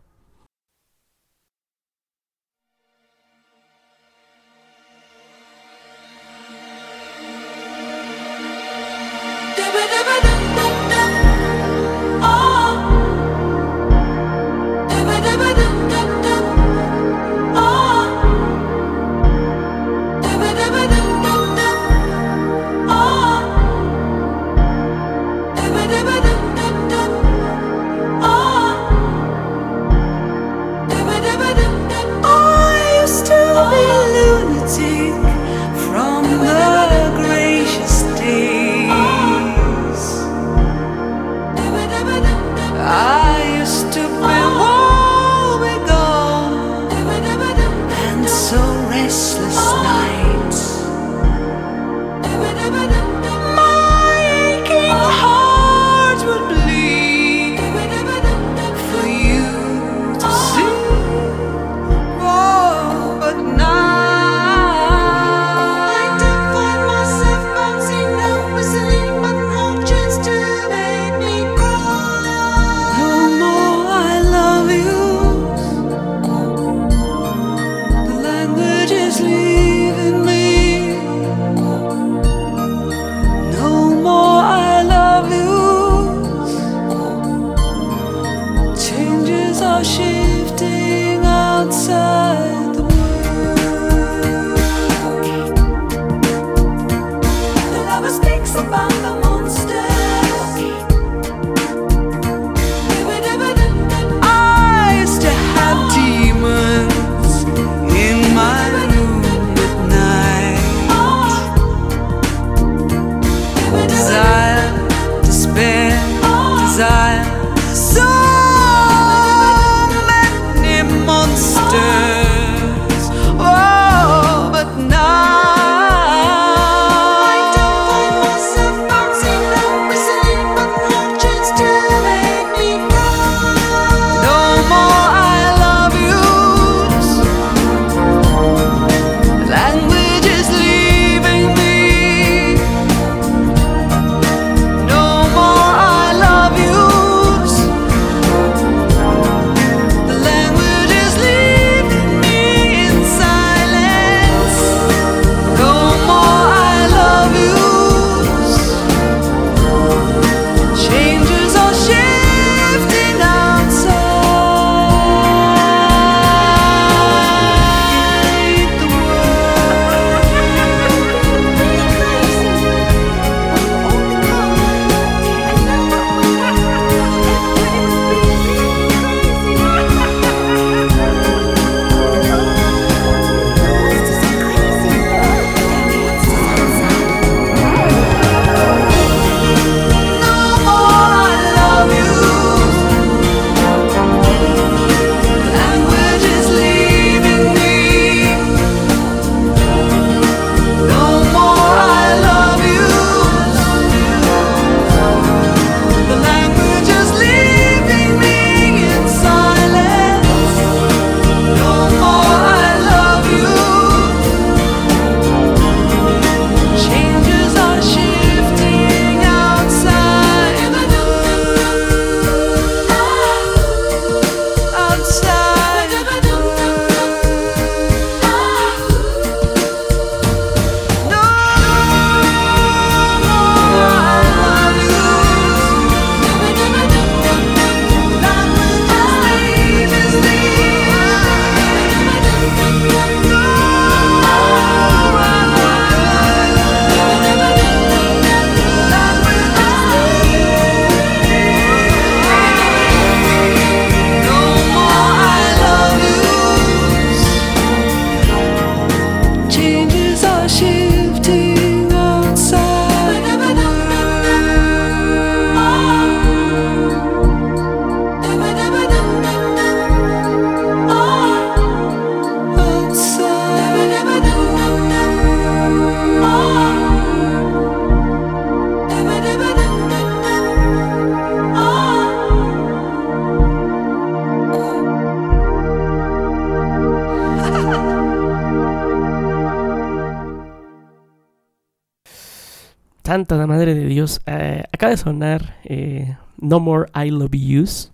Sonar eh, No More I Love Yous,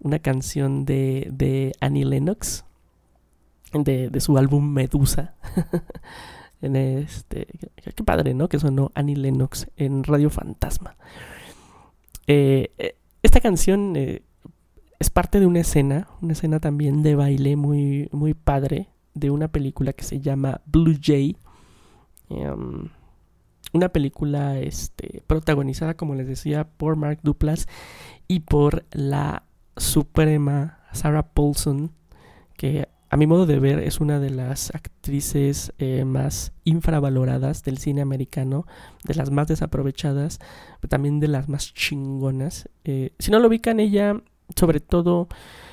una canción de, de Annie Lennox, de, de su álbum Medusa. en este, qué padre, ¿no? Que sonó Annie Lennox en Radio Fantasma. Eh, eh, esta canción es parte de una escena, una escena también de baile muy, muy padre de una película que se llama Blue Jay. Em, una película este, protagonizada, como les decía, por Mark Duplass y por la suprema Sarah Paulson, que a mi modo de ver es una de las actrices eh, más infravaloradas del cine americano, de las más desaprovechadas, pero también de las más chingonas. Eh, si no lo ubican ella, sobre todo,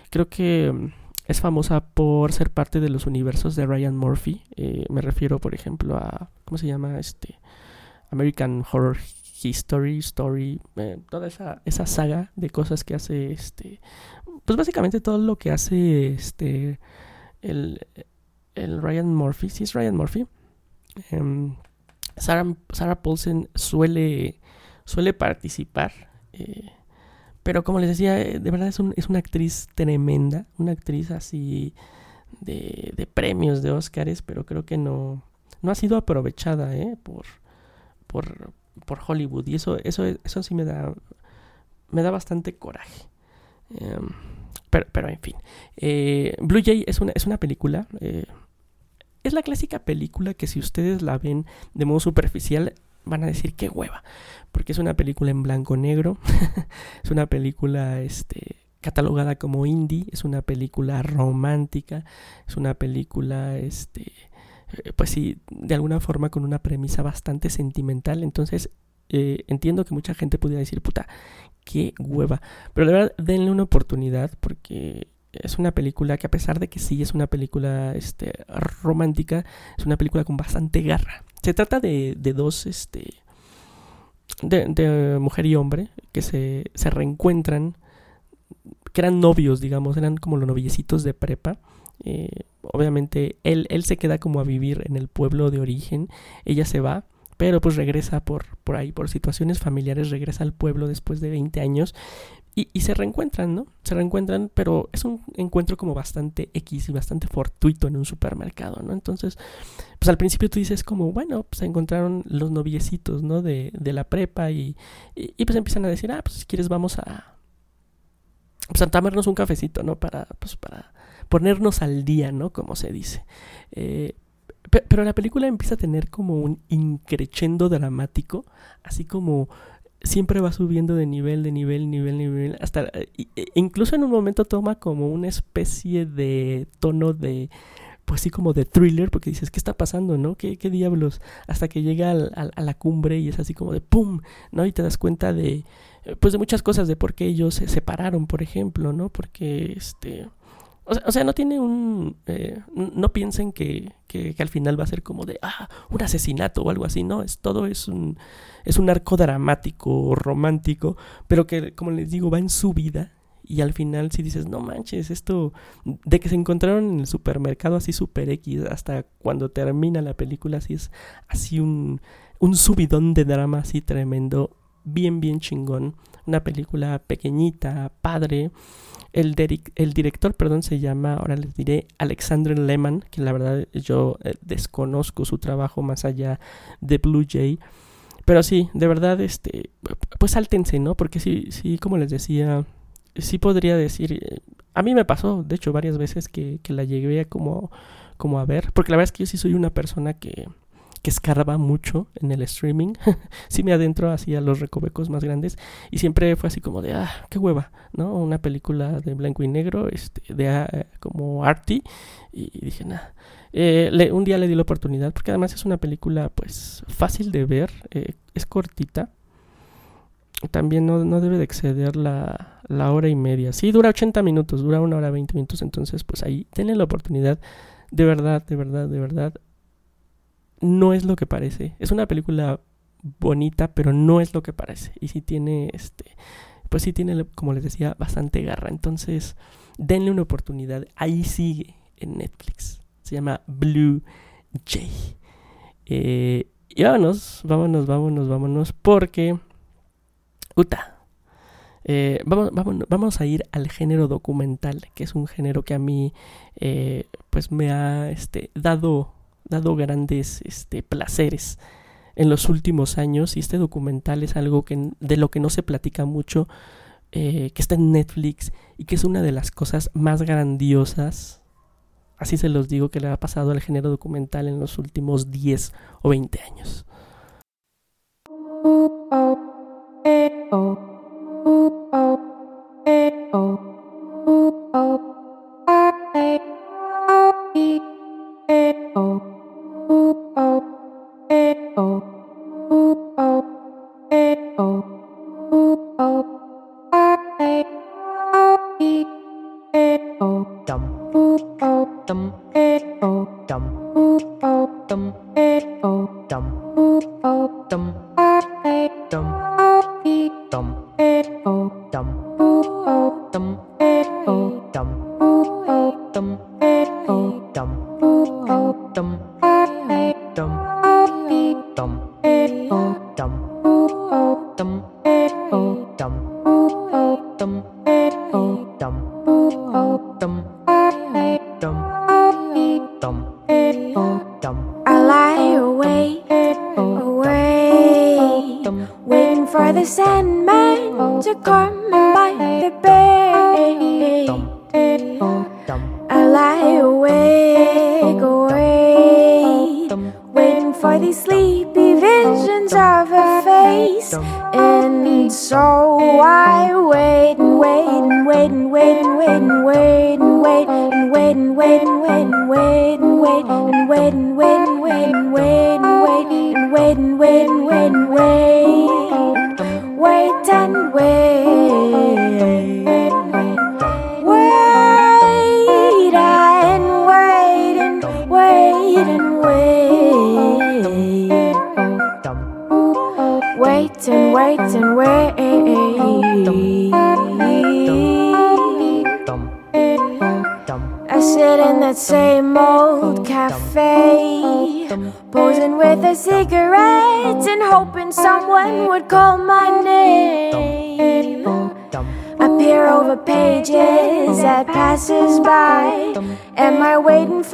creo que mm, es famosa por ser parte de los universos de Ryan Murphy. Eh, me refiero, por ejemplo, a. ¿Cómo se llama? Este. American Horror History, Story. eh, toda esa, esa saga de cosas que hace este. Pues básicamente todo lo que hace este. El, el Ryan Murphy. Sí, es Ryan Murphy. Em, Sarah, Sarah Paulson suele. Suele participar. eh, pero como les decía, eh, de verdad es, un- es una actriz tremenda, una actriz así de, de premios, de Oscars, pero creo que no, no ha sido aprovechada por, por, por Hollywood. Y eso, eso, eso sí me da, me da bastante coraje. Em, pero, pero en fin. Eh, Blue Jay es una, es una película. eh, es la clásica película que si ustedes la ven de modo superficial van a decir qué hueva. Porque es una película en blanco negro. es una película este, catalogada como indie. Es una película romántica. Es una película, este, pues sí, de alguna forma con una premisa bastante sentimental. Entonces, eh, entiendo que mucha gente pudiera decir, puta, qué hueva. Pero de verdad, denle una oportunidad porque es una película que a pesar de que sí es una película este, romántica, es una película con bastante garra. Se trata de, de dos, este, de, de mujer y hombre que se, se reencuentran, que eran novios, digamos, eran como los noviecitos de prepa. Eh, obviamente él, él se queda como a vivir en el pueblo de origen, ella se va, pero pues regresa por, por ahí, por situaciones familiares, regresa al pueblo después de 20 años y, y se reencuentran, ¿no? Se reencuentran, pero es un encuentro como bastante X y bastante fortuito en un supermercado, ¿no? Entonces, pues al principio tú dices como, bueno, pues se encontraron los noviecitos, ¿no? De, de la prepa y, y, pues empiezan a decir, ah, pues si quieres vamos a, pues a tomarnos un cafecito, ¿no? Para, pues para ponernos al día, ¿no? Como se dice. Eh, pe- pero la película empieza a tener como un increchendo dramático, así como siempre va subiendo de nivel, de nivel, nivel, nivel, hasta e- e- incluso en un momento toma como una especie de tono de pues sí como de thriller, porque dices, ¿qué está pasando, no? ¿Qué, qué diablos? Hasta que llega a la cumbre y es así como de ¡pum! ¿no? Y te das cuenta de, eh, pues de muchas cosas, de por qué ellos se separaron, por ejemplo, ¿no? Porque, este... O sea, no tiene un... eh, no piensen que, que, que al final va a ser como de, ah, un asesinato o algo así, no, es todo es un, es un arco dramático, romántico, pero que, como les digo, va en su vida. Y al final si dices, no manches, esto de que se encontraron en el supermercado así super X hasta cuando termina la película, así es así un, un subidón de drama así tremendo, bien, bien chingón. Una película pequeñita, padre. El, director, perdón, se llama, ahora les diré, Alexander Lehman, que la verdad yo eh, desconozco su trabajo más allá de Blue Jay. Pero sí, de verdad, este, pues sáltense, ¿no? Porque sí, sí, como les decía, sí podría decir, eh, a mí me pasó, de hecho, varias veces que, que la llegué a como, como a ver, porque la verdad es que yo sí soy una persona que, que escarba mucho en el streaming, sí me adentro hacia los recovecos más grandes y siempre fue así como de, ah, qué hueva, ¿no? Una película de blanco y negro, este, de ah, como arty y, dije, nada. Eh, un día le di la oportunidad porque además es una película pues fácil de ver, eh, es cortita. También no, no debe de exceder la, la hora y media. Sí, dura 80 minutos, dura una hora 20 minutos. Entonces, pues ahí denle la oportunidad. De verdad, de verdad, de verdad. No es lo que parece. Es una película bonita, pero no es lo que parece. Y sí tiene, este, pues sí tiene, como les decía, bastante garra. Entonces, denle una oportunidad. Ahí sigue en Netflix. Se llama Blue Jay. Eh, y vámonos, vámonos, vámonos, vámonos, porque... Uta. Eh, vamos, vamos, vamos a ir al género documental, que es un género que a mí eh, pues me ha este, dado, dado grandes este, placeres en los últimos años. Y este documental es algo que, de lo que no se platica mucho, eh, que está en Netflix y que es una de las cosas más grandiosas Así se los digo que le ha pasado al género documental en los últimos 10 o 20 años.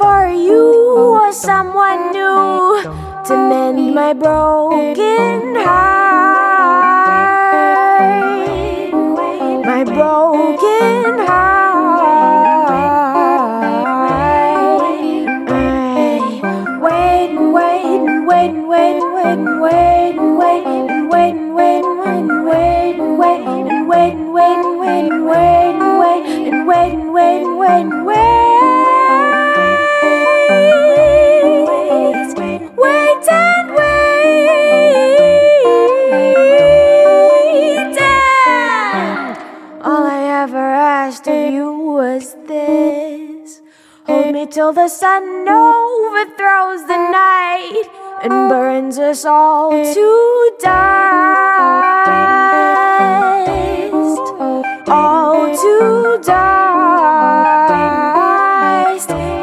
for you or someone new to mend my broken heart. till the sun overthrows the night and burns us all to dust. All to dust.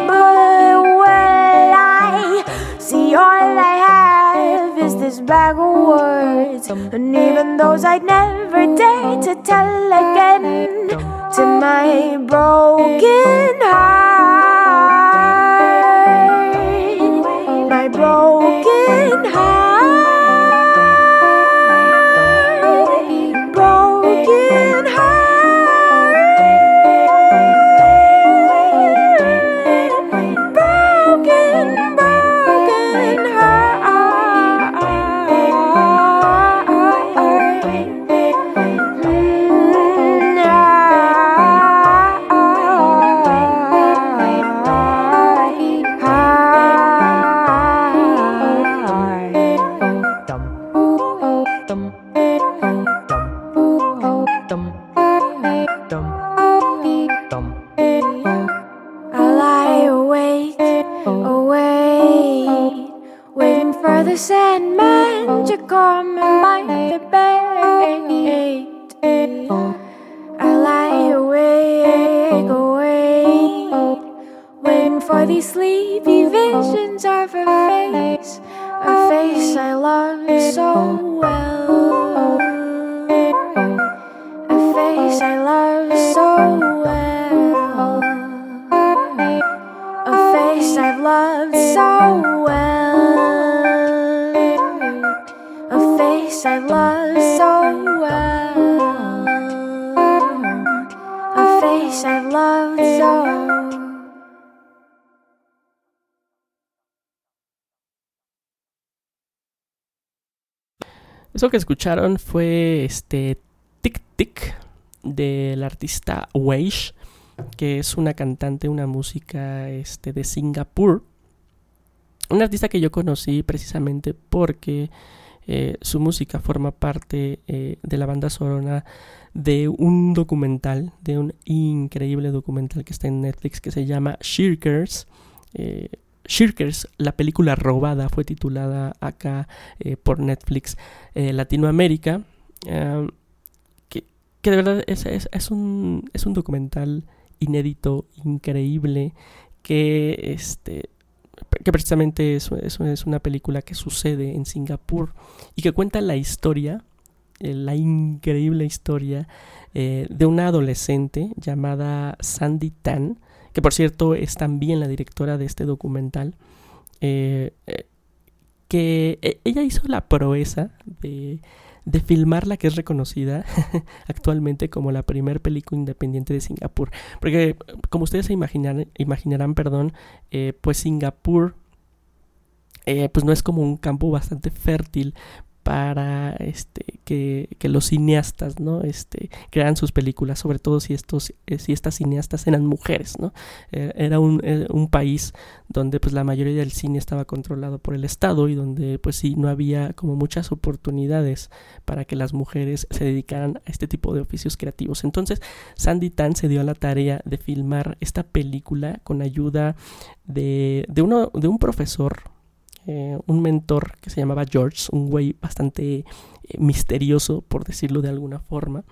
But when I see all I have is this bag of words, and even those I'd never dare to tell again to my broken heart. in Eso que escucharon fue este Tic Tic del artista Weish, que es una cantante, una música este, de Singapur. Un artista que yo conocí precisamente porque eh, su música forma parte eh, de la banda sonora de un documental, de un increíble documental que está en Netflix que se llama Shirkers. Eh, Shirkers, la película robada, fue titulada acá eh, por Netflix eh, Latinoamérica. eh, que, de verdad es, un, es un documental inédito, increíble, que, este, que precisamente es, es- una película que sucede en Singapur y que cuenta la historia, la increíble historia de una adolescente llamada Sandy Tan, que por cierto es también la directora de este documental, eh, eh, que eh, ella hizo la proeza de, de filmar la que es reconocida actualmente como la primer película independiente de Singapur. Porque como ustedes se imaginar- imaginarán, perdón, pues Singapur pues no es como un campo bastante fértil para este que, que los cineastas no este crearan sus películas sobre todo si estos eh, si estas cineastas eran mujeres no Eh, era un, eh, un país donde pues la mayoría del cine estaba controlado por el estado y donde pues sí no había como muchas oportunidades para que las mujeres se dedicaran a este tipo de oficios creativos. Entonces Sandy Tan se dio a la tarea de filmar esta película con ayuda de, de, uno, de un profesor eh, un mentor que se llamaba George, un güey bastante eh, misterioso, por decirlo de alguna forma.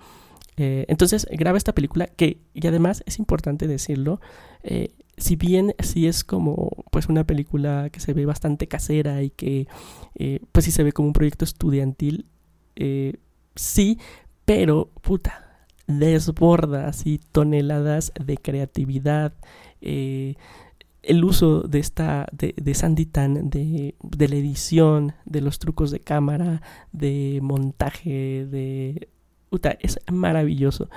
Eh, entonces graba esta película que, y además es importante decirlo, si bien sí es como pues una película que se ve bastante casera y que pues sí se ve como un proyecto estudiantil, sí, pero puta, desborda así toneladas de creatividad, el uso de esta de, de Sandy Tan de, de la edición de los trucos de cámara de montaje de Uta, es maravilloso.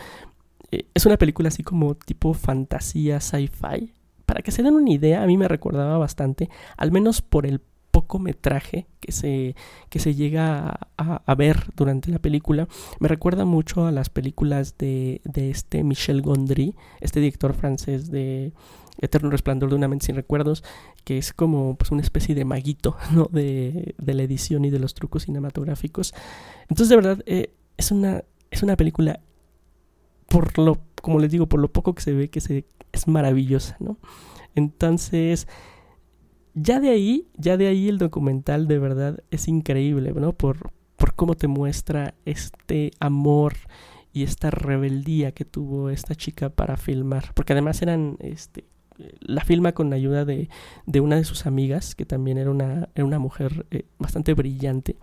Eh, es una película así como tipo fantasía sci-fi. Para que se den una idea a mí me recordaba bastante al menos por el poco metraje que se, que se llega a, a- a ver durante la película me recuerda mucho a las películas de, de este Michel Gondry este director francés de Eterno Resplandor de una mente sin recuerdos, que es como pues, una especie de maguito ¿no? de, de la edición y de los trucos cinematográficos. Entonces, de verdad, eh, es, una, es una película, por lo, como les digo, por lo poco que se ve, que se, es maravillosa, ¿no? Entonces, ya de ahí, ya de ahí el documental de verdad es increíble, ¿no? Por, por cómo te muestra este amor y esta rebeldía que tuvo esta chica para filmar. Porque además eran, este, la filma con la ayuda de, de una de sus amigas, que también era una, era una mujer eh, bastante brillante.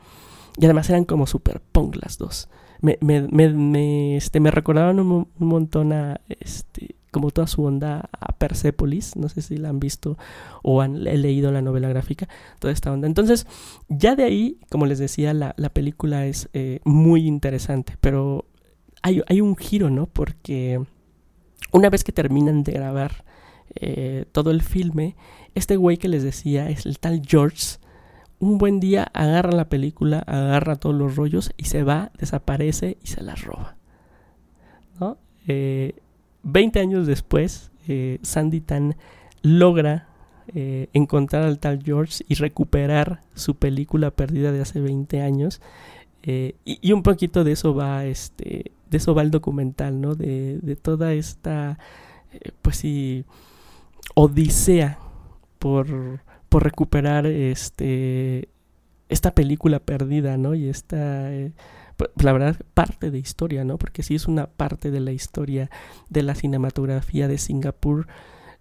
Y además eran como super punk las dos. Me, me, me, este, me recordaban un, mo- un montón a, este, como toda su onda a Persepolis. No sé si la han visto o han leído la novela gráfica, toda esta onda. Entonces, ya de ahí, como les decía, la, la película es eh, muy interesante, pero hay, hay un giro, ¿no? Porque una vez que terminan de grabar eh, todo el filme, este güey que les decía es el tal George. Un buen día agarra la película, agarra todos los rollos y se va, desaparece y se las roba. ¿No? Eh, 20 años después, eh, Sandy Tan logra eh, encontrar al tal George y recuperar su película perdida de hace 20 años. Eh, y, y un poquito de eso va este de eso va el documental, ¿no? De, de toda esta eh, pues sí odisea por, por recuperar este esta película perdida, ¿no? Y esta eh, la verdad parte de historia, ¿no? Porque sí es una parte de la historia de la cinematografía de Singapur.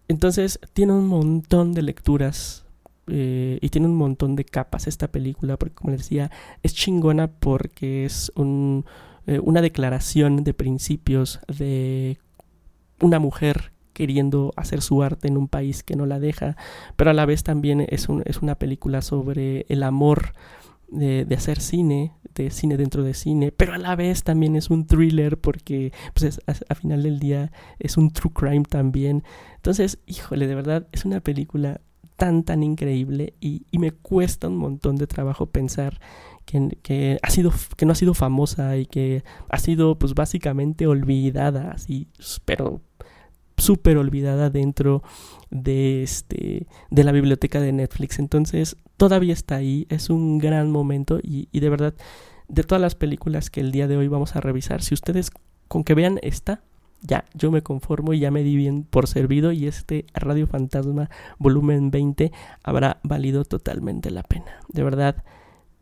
Entonces tiene un montón de lecturas eh, y tiene un montón de capas esta película, porque como les decía, es chingona porque es un, eh, una declaración de principios de una mujer queriendo hacer su arte en un país que no la deja, pero a la vez también es, un- es una película sobre el amor de, de hacer cine, de cine dentro de cine, pero a la vez también es un thriller porque pues es- a, final del día es un true crime también. Entonces, híjole, de verdad es una película tan, tan increíble y, y me cuesta un montón de trabajo pensar que, que, ha sido, que no ha sido famosa y que ha sido pues básicamente olvidada, así, pero súper olvidada dentro de este de la biblioteca de Netflix entonces todavía está ahí es un gran momento y, y de verdad de todas las películas que el día de hoy vamos a revisar si ustedes con que vean esta ya yo me conformo y ya me di bien por servido y este Radio Fantasma volumen 20 habrá valido totalmente la pena. De verdad,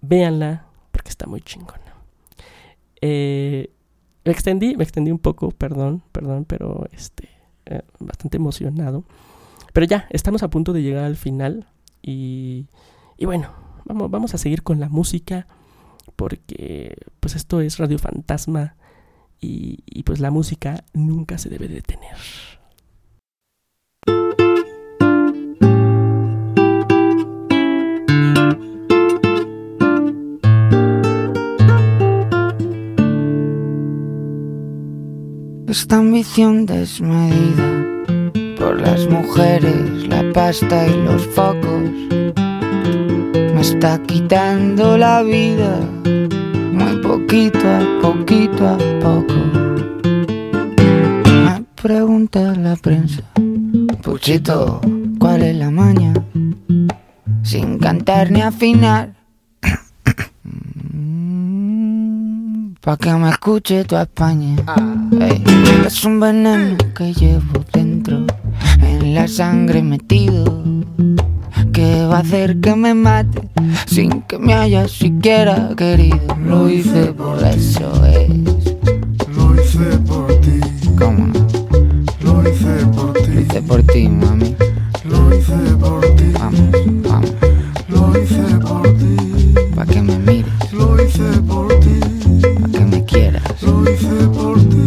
véanla porque está muy chingona. Eh, me extendí, me extendí un poco, perdón, perdón, pero este, eh, bastante emocionado. Pero ya, estamos a punto de llegar al final y, y bueno, vamos, vamos a seguir con la música porque pues esto es Radio Fantasma y, y pues la música nunca se debe detener. Esta ambición desmedida por las mujeres, la pasta y los focos me está quitando la vida muy poquito a poquito a poco. Me pregunta la prensa, Puchito, ¿cuál es la maña? Sin cantar ni afinar. Pa' que me escuche toda España. Ey, es un veneno que llevo dentro, en la sangre metido. Que va a hacer que me mate sin que me haya siquiera querido. Lo hice por eso es. Lo hice por ti, ¿Cómo no? lo hice por Lo ti, hice por ti, mami. lo hice por ti, Vamos, vamos. lo hice por ti, Pa' que me lo hice por ti.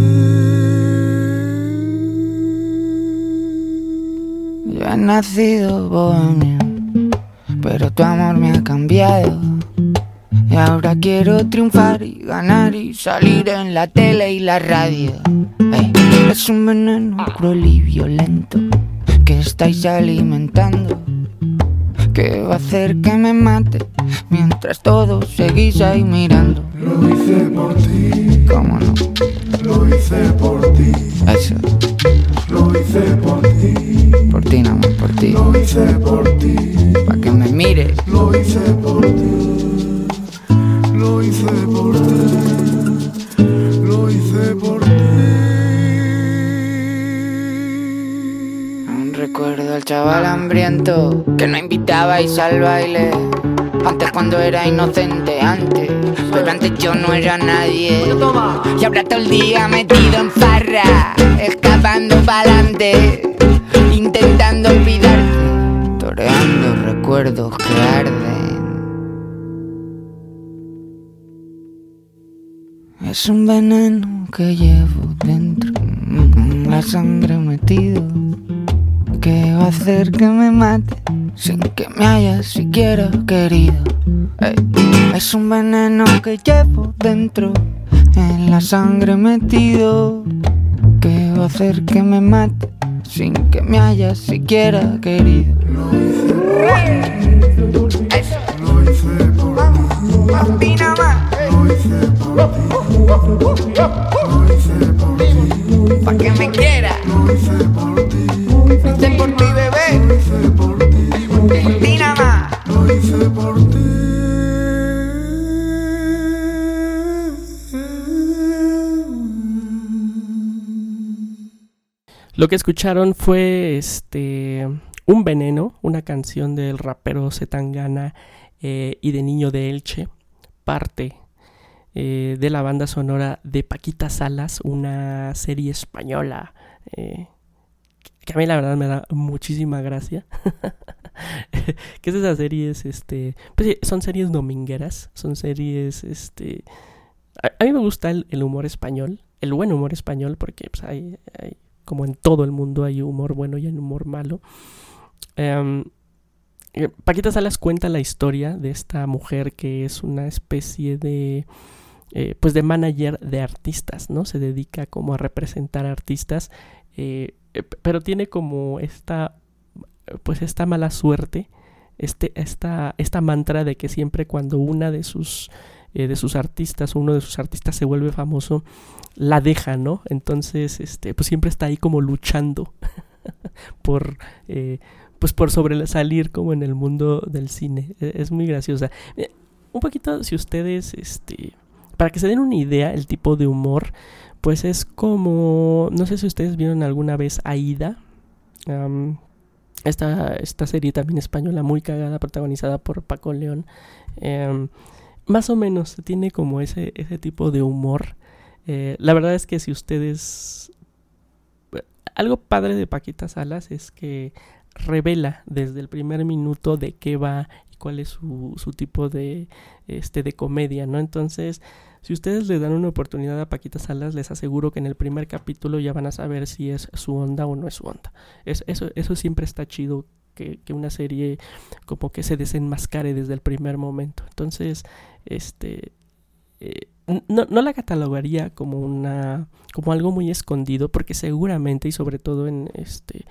Yo he nacido bohemio, pero tu amor me ha cambiado. Y ahora quiero triunfar y ganar y salir en la tele y la radio. Ey, es un veneno cruel y violento que estáis alimentando. Que va a hacer que me mate mientras todos seguís ahí mirando. Lo hice por ti, ¿Cómo no? lo hice por ti, Eso, lo hice por ti, por ti nada más, por ti. lo hice por ti, Pa' que me mires. lo hice por ti, lo hice por ti, lo hice por ti. Recuerdo al chaval hambriento que no invitabais al baile. Antes cuando era inocente, antes. Pero antes yo no era nadie. Y ahora todo el día metido en farra, escapando pa'lante, intentando olvidarte, toreando recuerdos que arden. Es un veneno que llevo dentro, en la sangre metido, que va a hacer que me mate sin que me hayas siquiera querido. Es un veneno que llevo dentro, en la sangre metido, que va a hacer que me mate sin que me hayas siquiera querido. Eso. Lo hice por ti, Papi, nada más. lo hice por ti, lo hice por ti, Pa' que me hice por ti, bebé. lo hice por ti, Por ti nada hice por ti. Lo que escucharon fue este Un Veneno, una canción del rapero Zetangana eh, y de Niño de Elche, parte eh, de la banda sonora de Paquita Salas, una serie española eh, que a mí la verdad me da muchísima gracia. que es esas series, este, pues son series domingueras, son series, este, a, mí me gusta el, el humor español, el buen humor español, porque pues, hay, hay como en todo el mundo hay humor bueno y hay humor malo. Em, eh, Paquita Salas cuenta la historia de esta mujer que es una especie de eh, pues de manager de artistas, ¿no? Se dedica como a representar artistas, eh, eh, pero tiene como esta pues esta mala suerte, este, esta, esta mantra de que siempre cuando una de sus eh, de sus artistas uno de sus artistas se vuelve famoso, la deja, ¿no? Entonces, este, pues siempre está ahí como luchando por, eh, pues por sobresalir como en el mundo del cine. E- Es muy graciosa. Eh, Un poquito, si ustedes, este, para que se den una idea, el tipo de humor, pues es como, no sé si ustedes vieron alguna vez Aida. Esta, esta serie también española muy cagada, protagonizada por Paco León. Em, más o menos tiene como ese, ese tipo de humor. Eh, la verdad es que si ustedes... Algo padre de Paquita Salas es que revela desde el primer minuto de qué va y cuál es su, su tipo de, este, de comedia, ¿no? Entonces, si ustedes le dan una oportunidad a Paquita Salas, les aseguro que en el primer capítulo ya van a saber si es su onda o no es su onda. Es, eso, eso siempre está chido, que, que una serie como que se desenmascare desde el primer momento. Entonces, este... eh, no, la catalogaría como una como algo muy escondido porque seguramente y sobre todo en este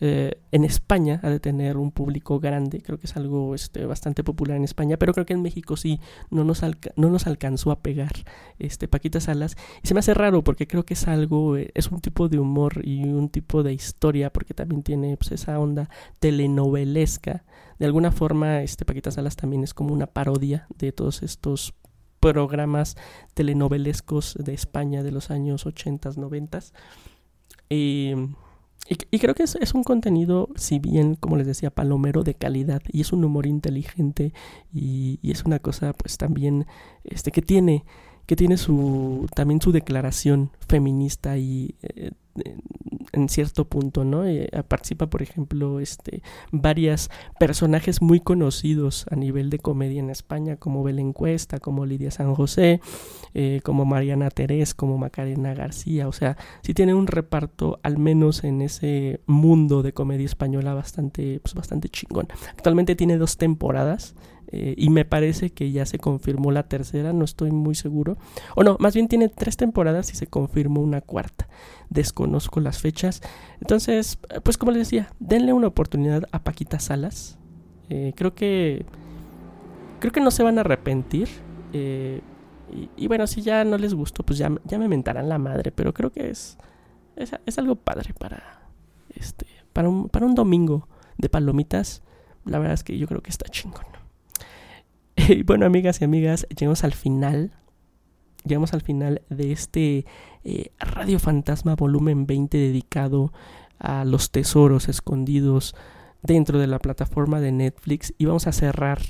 eh, en España ha de tener un público grande. Creo que es algo este bastante popular en España pero creo que en México sí no nos no nos alcanzó a pegar este Paquita Salas. Y se me hace raro porque creo que es algo eh, es un tipo de humor y un tipo de historia porque también tiene pues, esa onda telenovelesca. De alguna forma este Paquita Salas también es como una parodia de todos estos programas telenovelescos de España de los años 80, 90. Y, y, y creo que es, es un contenido, si bien, como les decía, palomero de calidad, y es un humor inteligente, y, y es una cosa, pues también, este, que tiene, que tiene su, también su declaración feminista y eh, en- cierto punto, ¿no? Eh, participa, por ejemplo, este, varias personajes muy conocidos a nivel de comedia en España, como Belén Cuesta, como Lidia San José, eh, como Mariana Terés, como Macarena García. O sea, sí tiene un reparto, al menos en ese mundo de comedia española, bastante, pues, bastante chingón. Actualmente tiene dos temporadas. Eh, y me parece que ya se confirmó la tercera, no estoy muy seguro. O no, más bien tiene tres temporadas y se confirmó una cuarta. Desconozco las fechas. Entonces, pues como les decía, denle una oportunidad a Paquita Salas. Eh, creo que. Creo que no se van a arrepentir. eh, y, y bueno, si ya no les gustó, pues ya, ya me mentarán la madre. Pero creo que es. Es, es algo padre para. Este. Para un, para un domingo de palomitas. La verdad es que yo creo que está chingón. Bueno, amigas y amigas, llegamos al final. Llegamos al final de este eh, Radio Fantasma volumen 20 dedicado a los tesoros escondidos dentro de la plataforma de Netflix. Y vamos a cerrar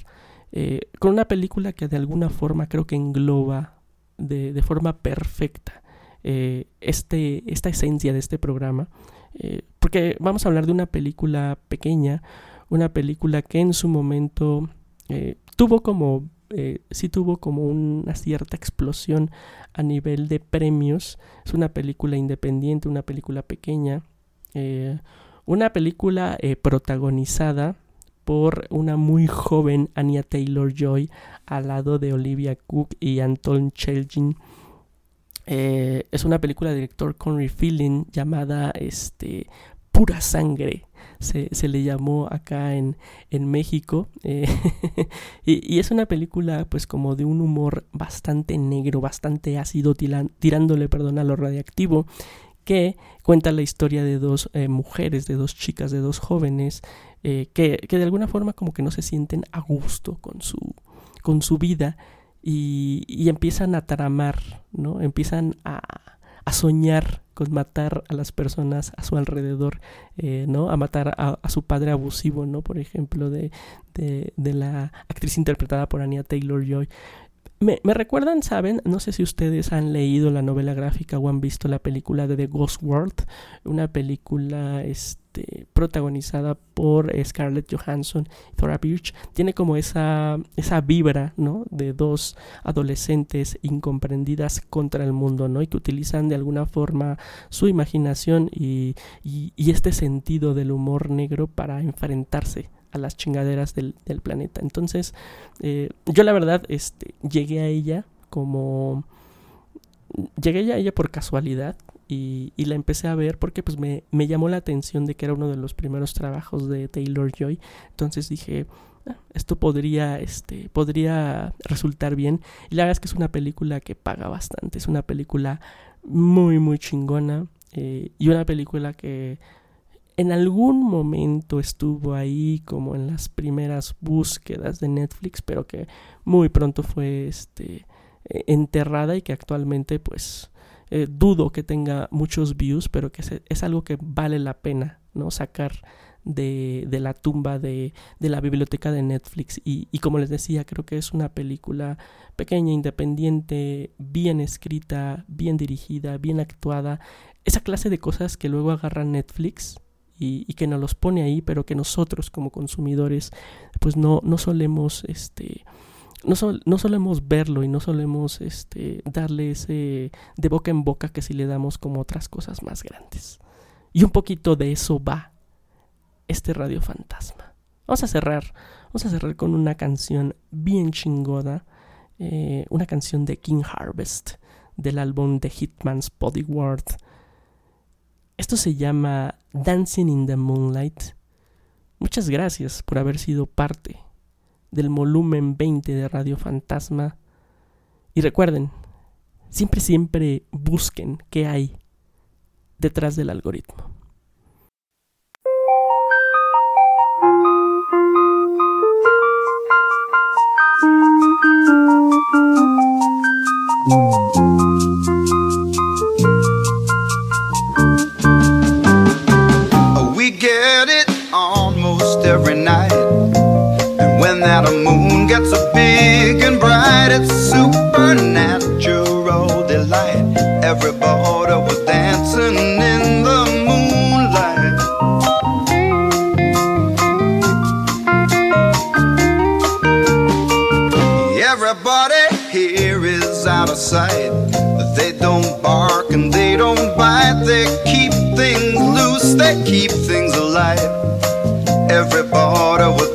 eh, con una película que de alguna forma creo que engloba de, forma perfecta eh, este, esta esencia de este programa. Porque vamos a hablar de una película pequeña, una película que en su momento tuvo como, eh, sí tuvo como una cierta explosión a nivel de premios. Es una película independiente, una película pequeña, eh, una película eh, protagonizada por una muy joven Anya Taylor Joy al lado de Olivia Cook y Anton Chelgin. Es una película de director Conry Feeling llamada este, Pura Sangre. Se, se le llamó acá en, en México. eh, y, y es una película pues como de un humor bastante negro, bastante ácido, tirándole perdón, a lo radiactivo que cuenta la historia de dos eh, mujeres, de dos chicas, de dos jóvenes, eh, que, que de alguna forma como que no se sienten a gusto con su, con su vida y, y empiezan a tramar, ¿no? Empiezan a, a soñar con matar a las personas a su alrededor, eh, ¿no? A matar a, su padre abusivo, ¿no? Por ejemplo, de, de, la actriz interpretada por Anya Taylor-Joy. Me recuerdan, ¿saben? No sé si ustedes han leído la novela gráfica o han visto la película de The Ghost World, una película este, protagonizada por Scarlett Johansson y Thora Birch. Tiene como esa, esa vibra, ¿no? De dos adolescentes incomprendidas contra el mundo, ¿no? Y que utilizan de alguna forma su imaginación y, y, y este sentido del humor negro para enfrentarse a las chingaderas del, del planeta. Entonces, eh, yo la verdad este, llegué a ella como... Llegué a ella por casualidad y, la empecé a ver porque pues me, llamó la atención de que era uno de los primeros trabajos de Taylor Joy. Entonces dije, ah, esto podría, este, podría resultar bien. Y la verdad es que es una película que paga bastante. Es una película muy, muy chingona. Eh, y una película que en algún momento estuvo ahí como en las primeras búsquedas de Netflix, pero que muy pronto fue este enterrada y que actualmente pues eh, dudo que tenga muchos views, pero que se- es algo que vale la pena, ¿no? Sacar de, de la tumba de, de la biblioteca de Netflix. Y, y como les decía, creo que es una película pequeña, independiente, bien escrita, bien dirigida, bien actuada. Esa clase de cosas que luego agarra Netflix y, y que nos los pone ahí, pero que nosotros como consumidores pues no, no solemos este no, no solemos verlo y no solemos este darle ese de boca en boca que si le damos como otras cosas más grandes. Y un poquito de eso va este Radio Fantasma. Vamos a cerrar, vamos a cerrar con una canción bien chingona, eh, una canción de King Harvest del álbum de Hitman's Bodyguard. Esto se llama Dancing in the Moonlight. Muchas gracias por haber sido parte del volumen 20 de Radio Fantasma. Y recuerden, siempre, siempre busquen qué hay detrás del algoritmo. That moon gets so big and bright, it's supernatural delight. Everybody was dancing in the moonlight. Everybody here is out of sight. They don't bark and they don't bite. They keep things loose, they keep things alive. Everybody was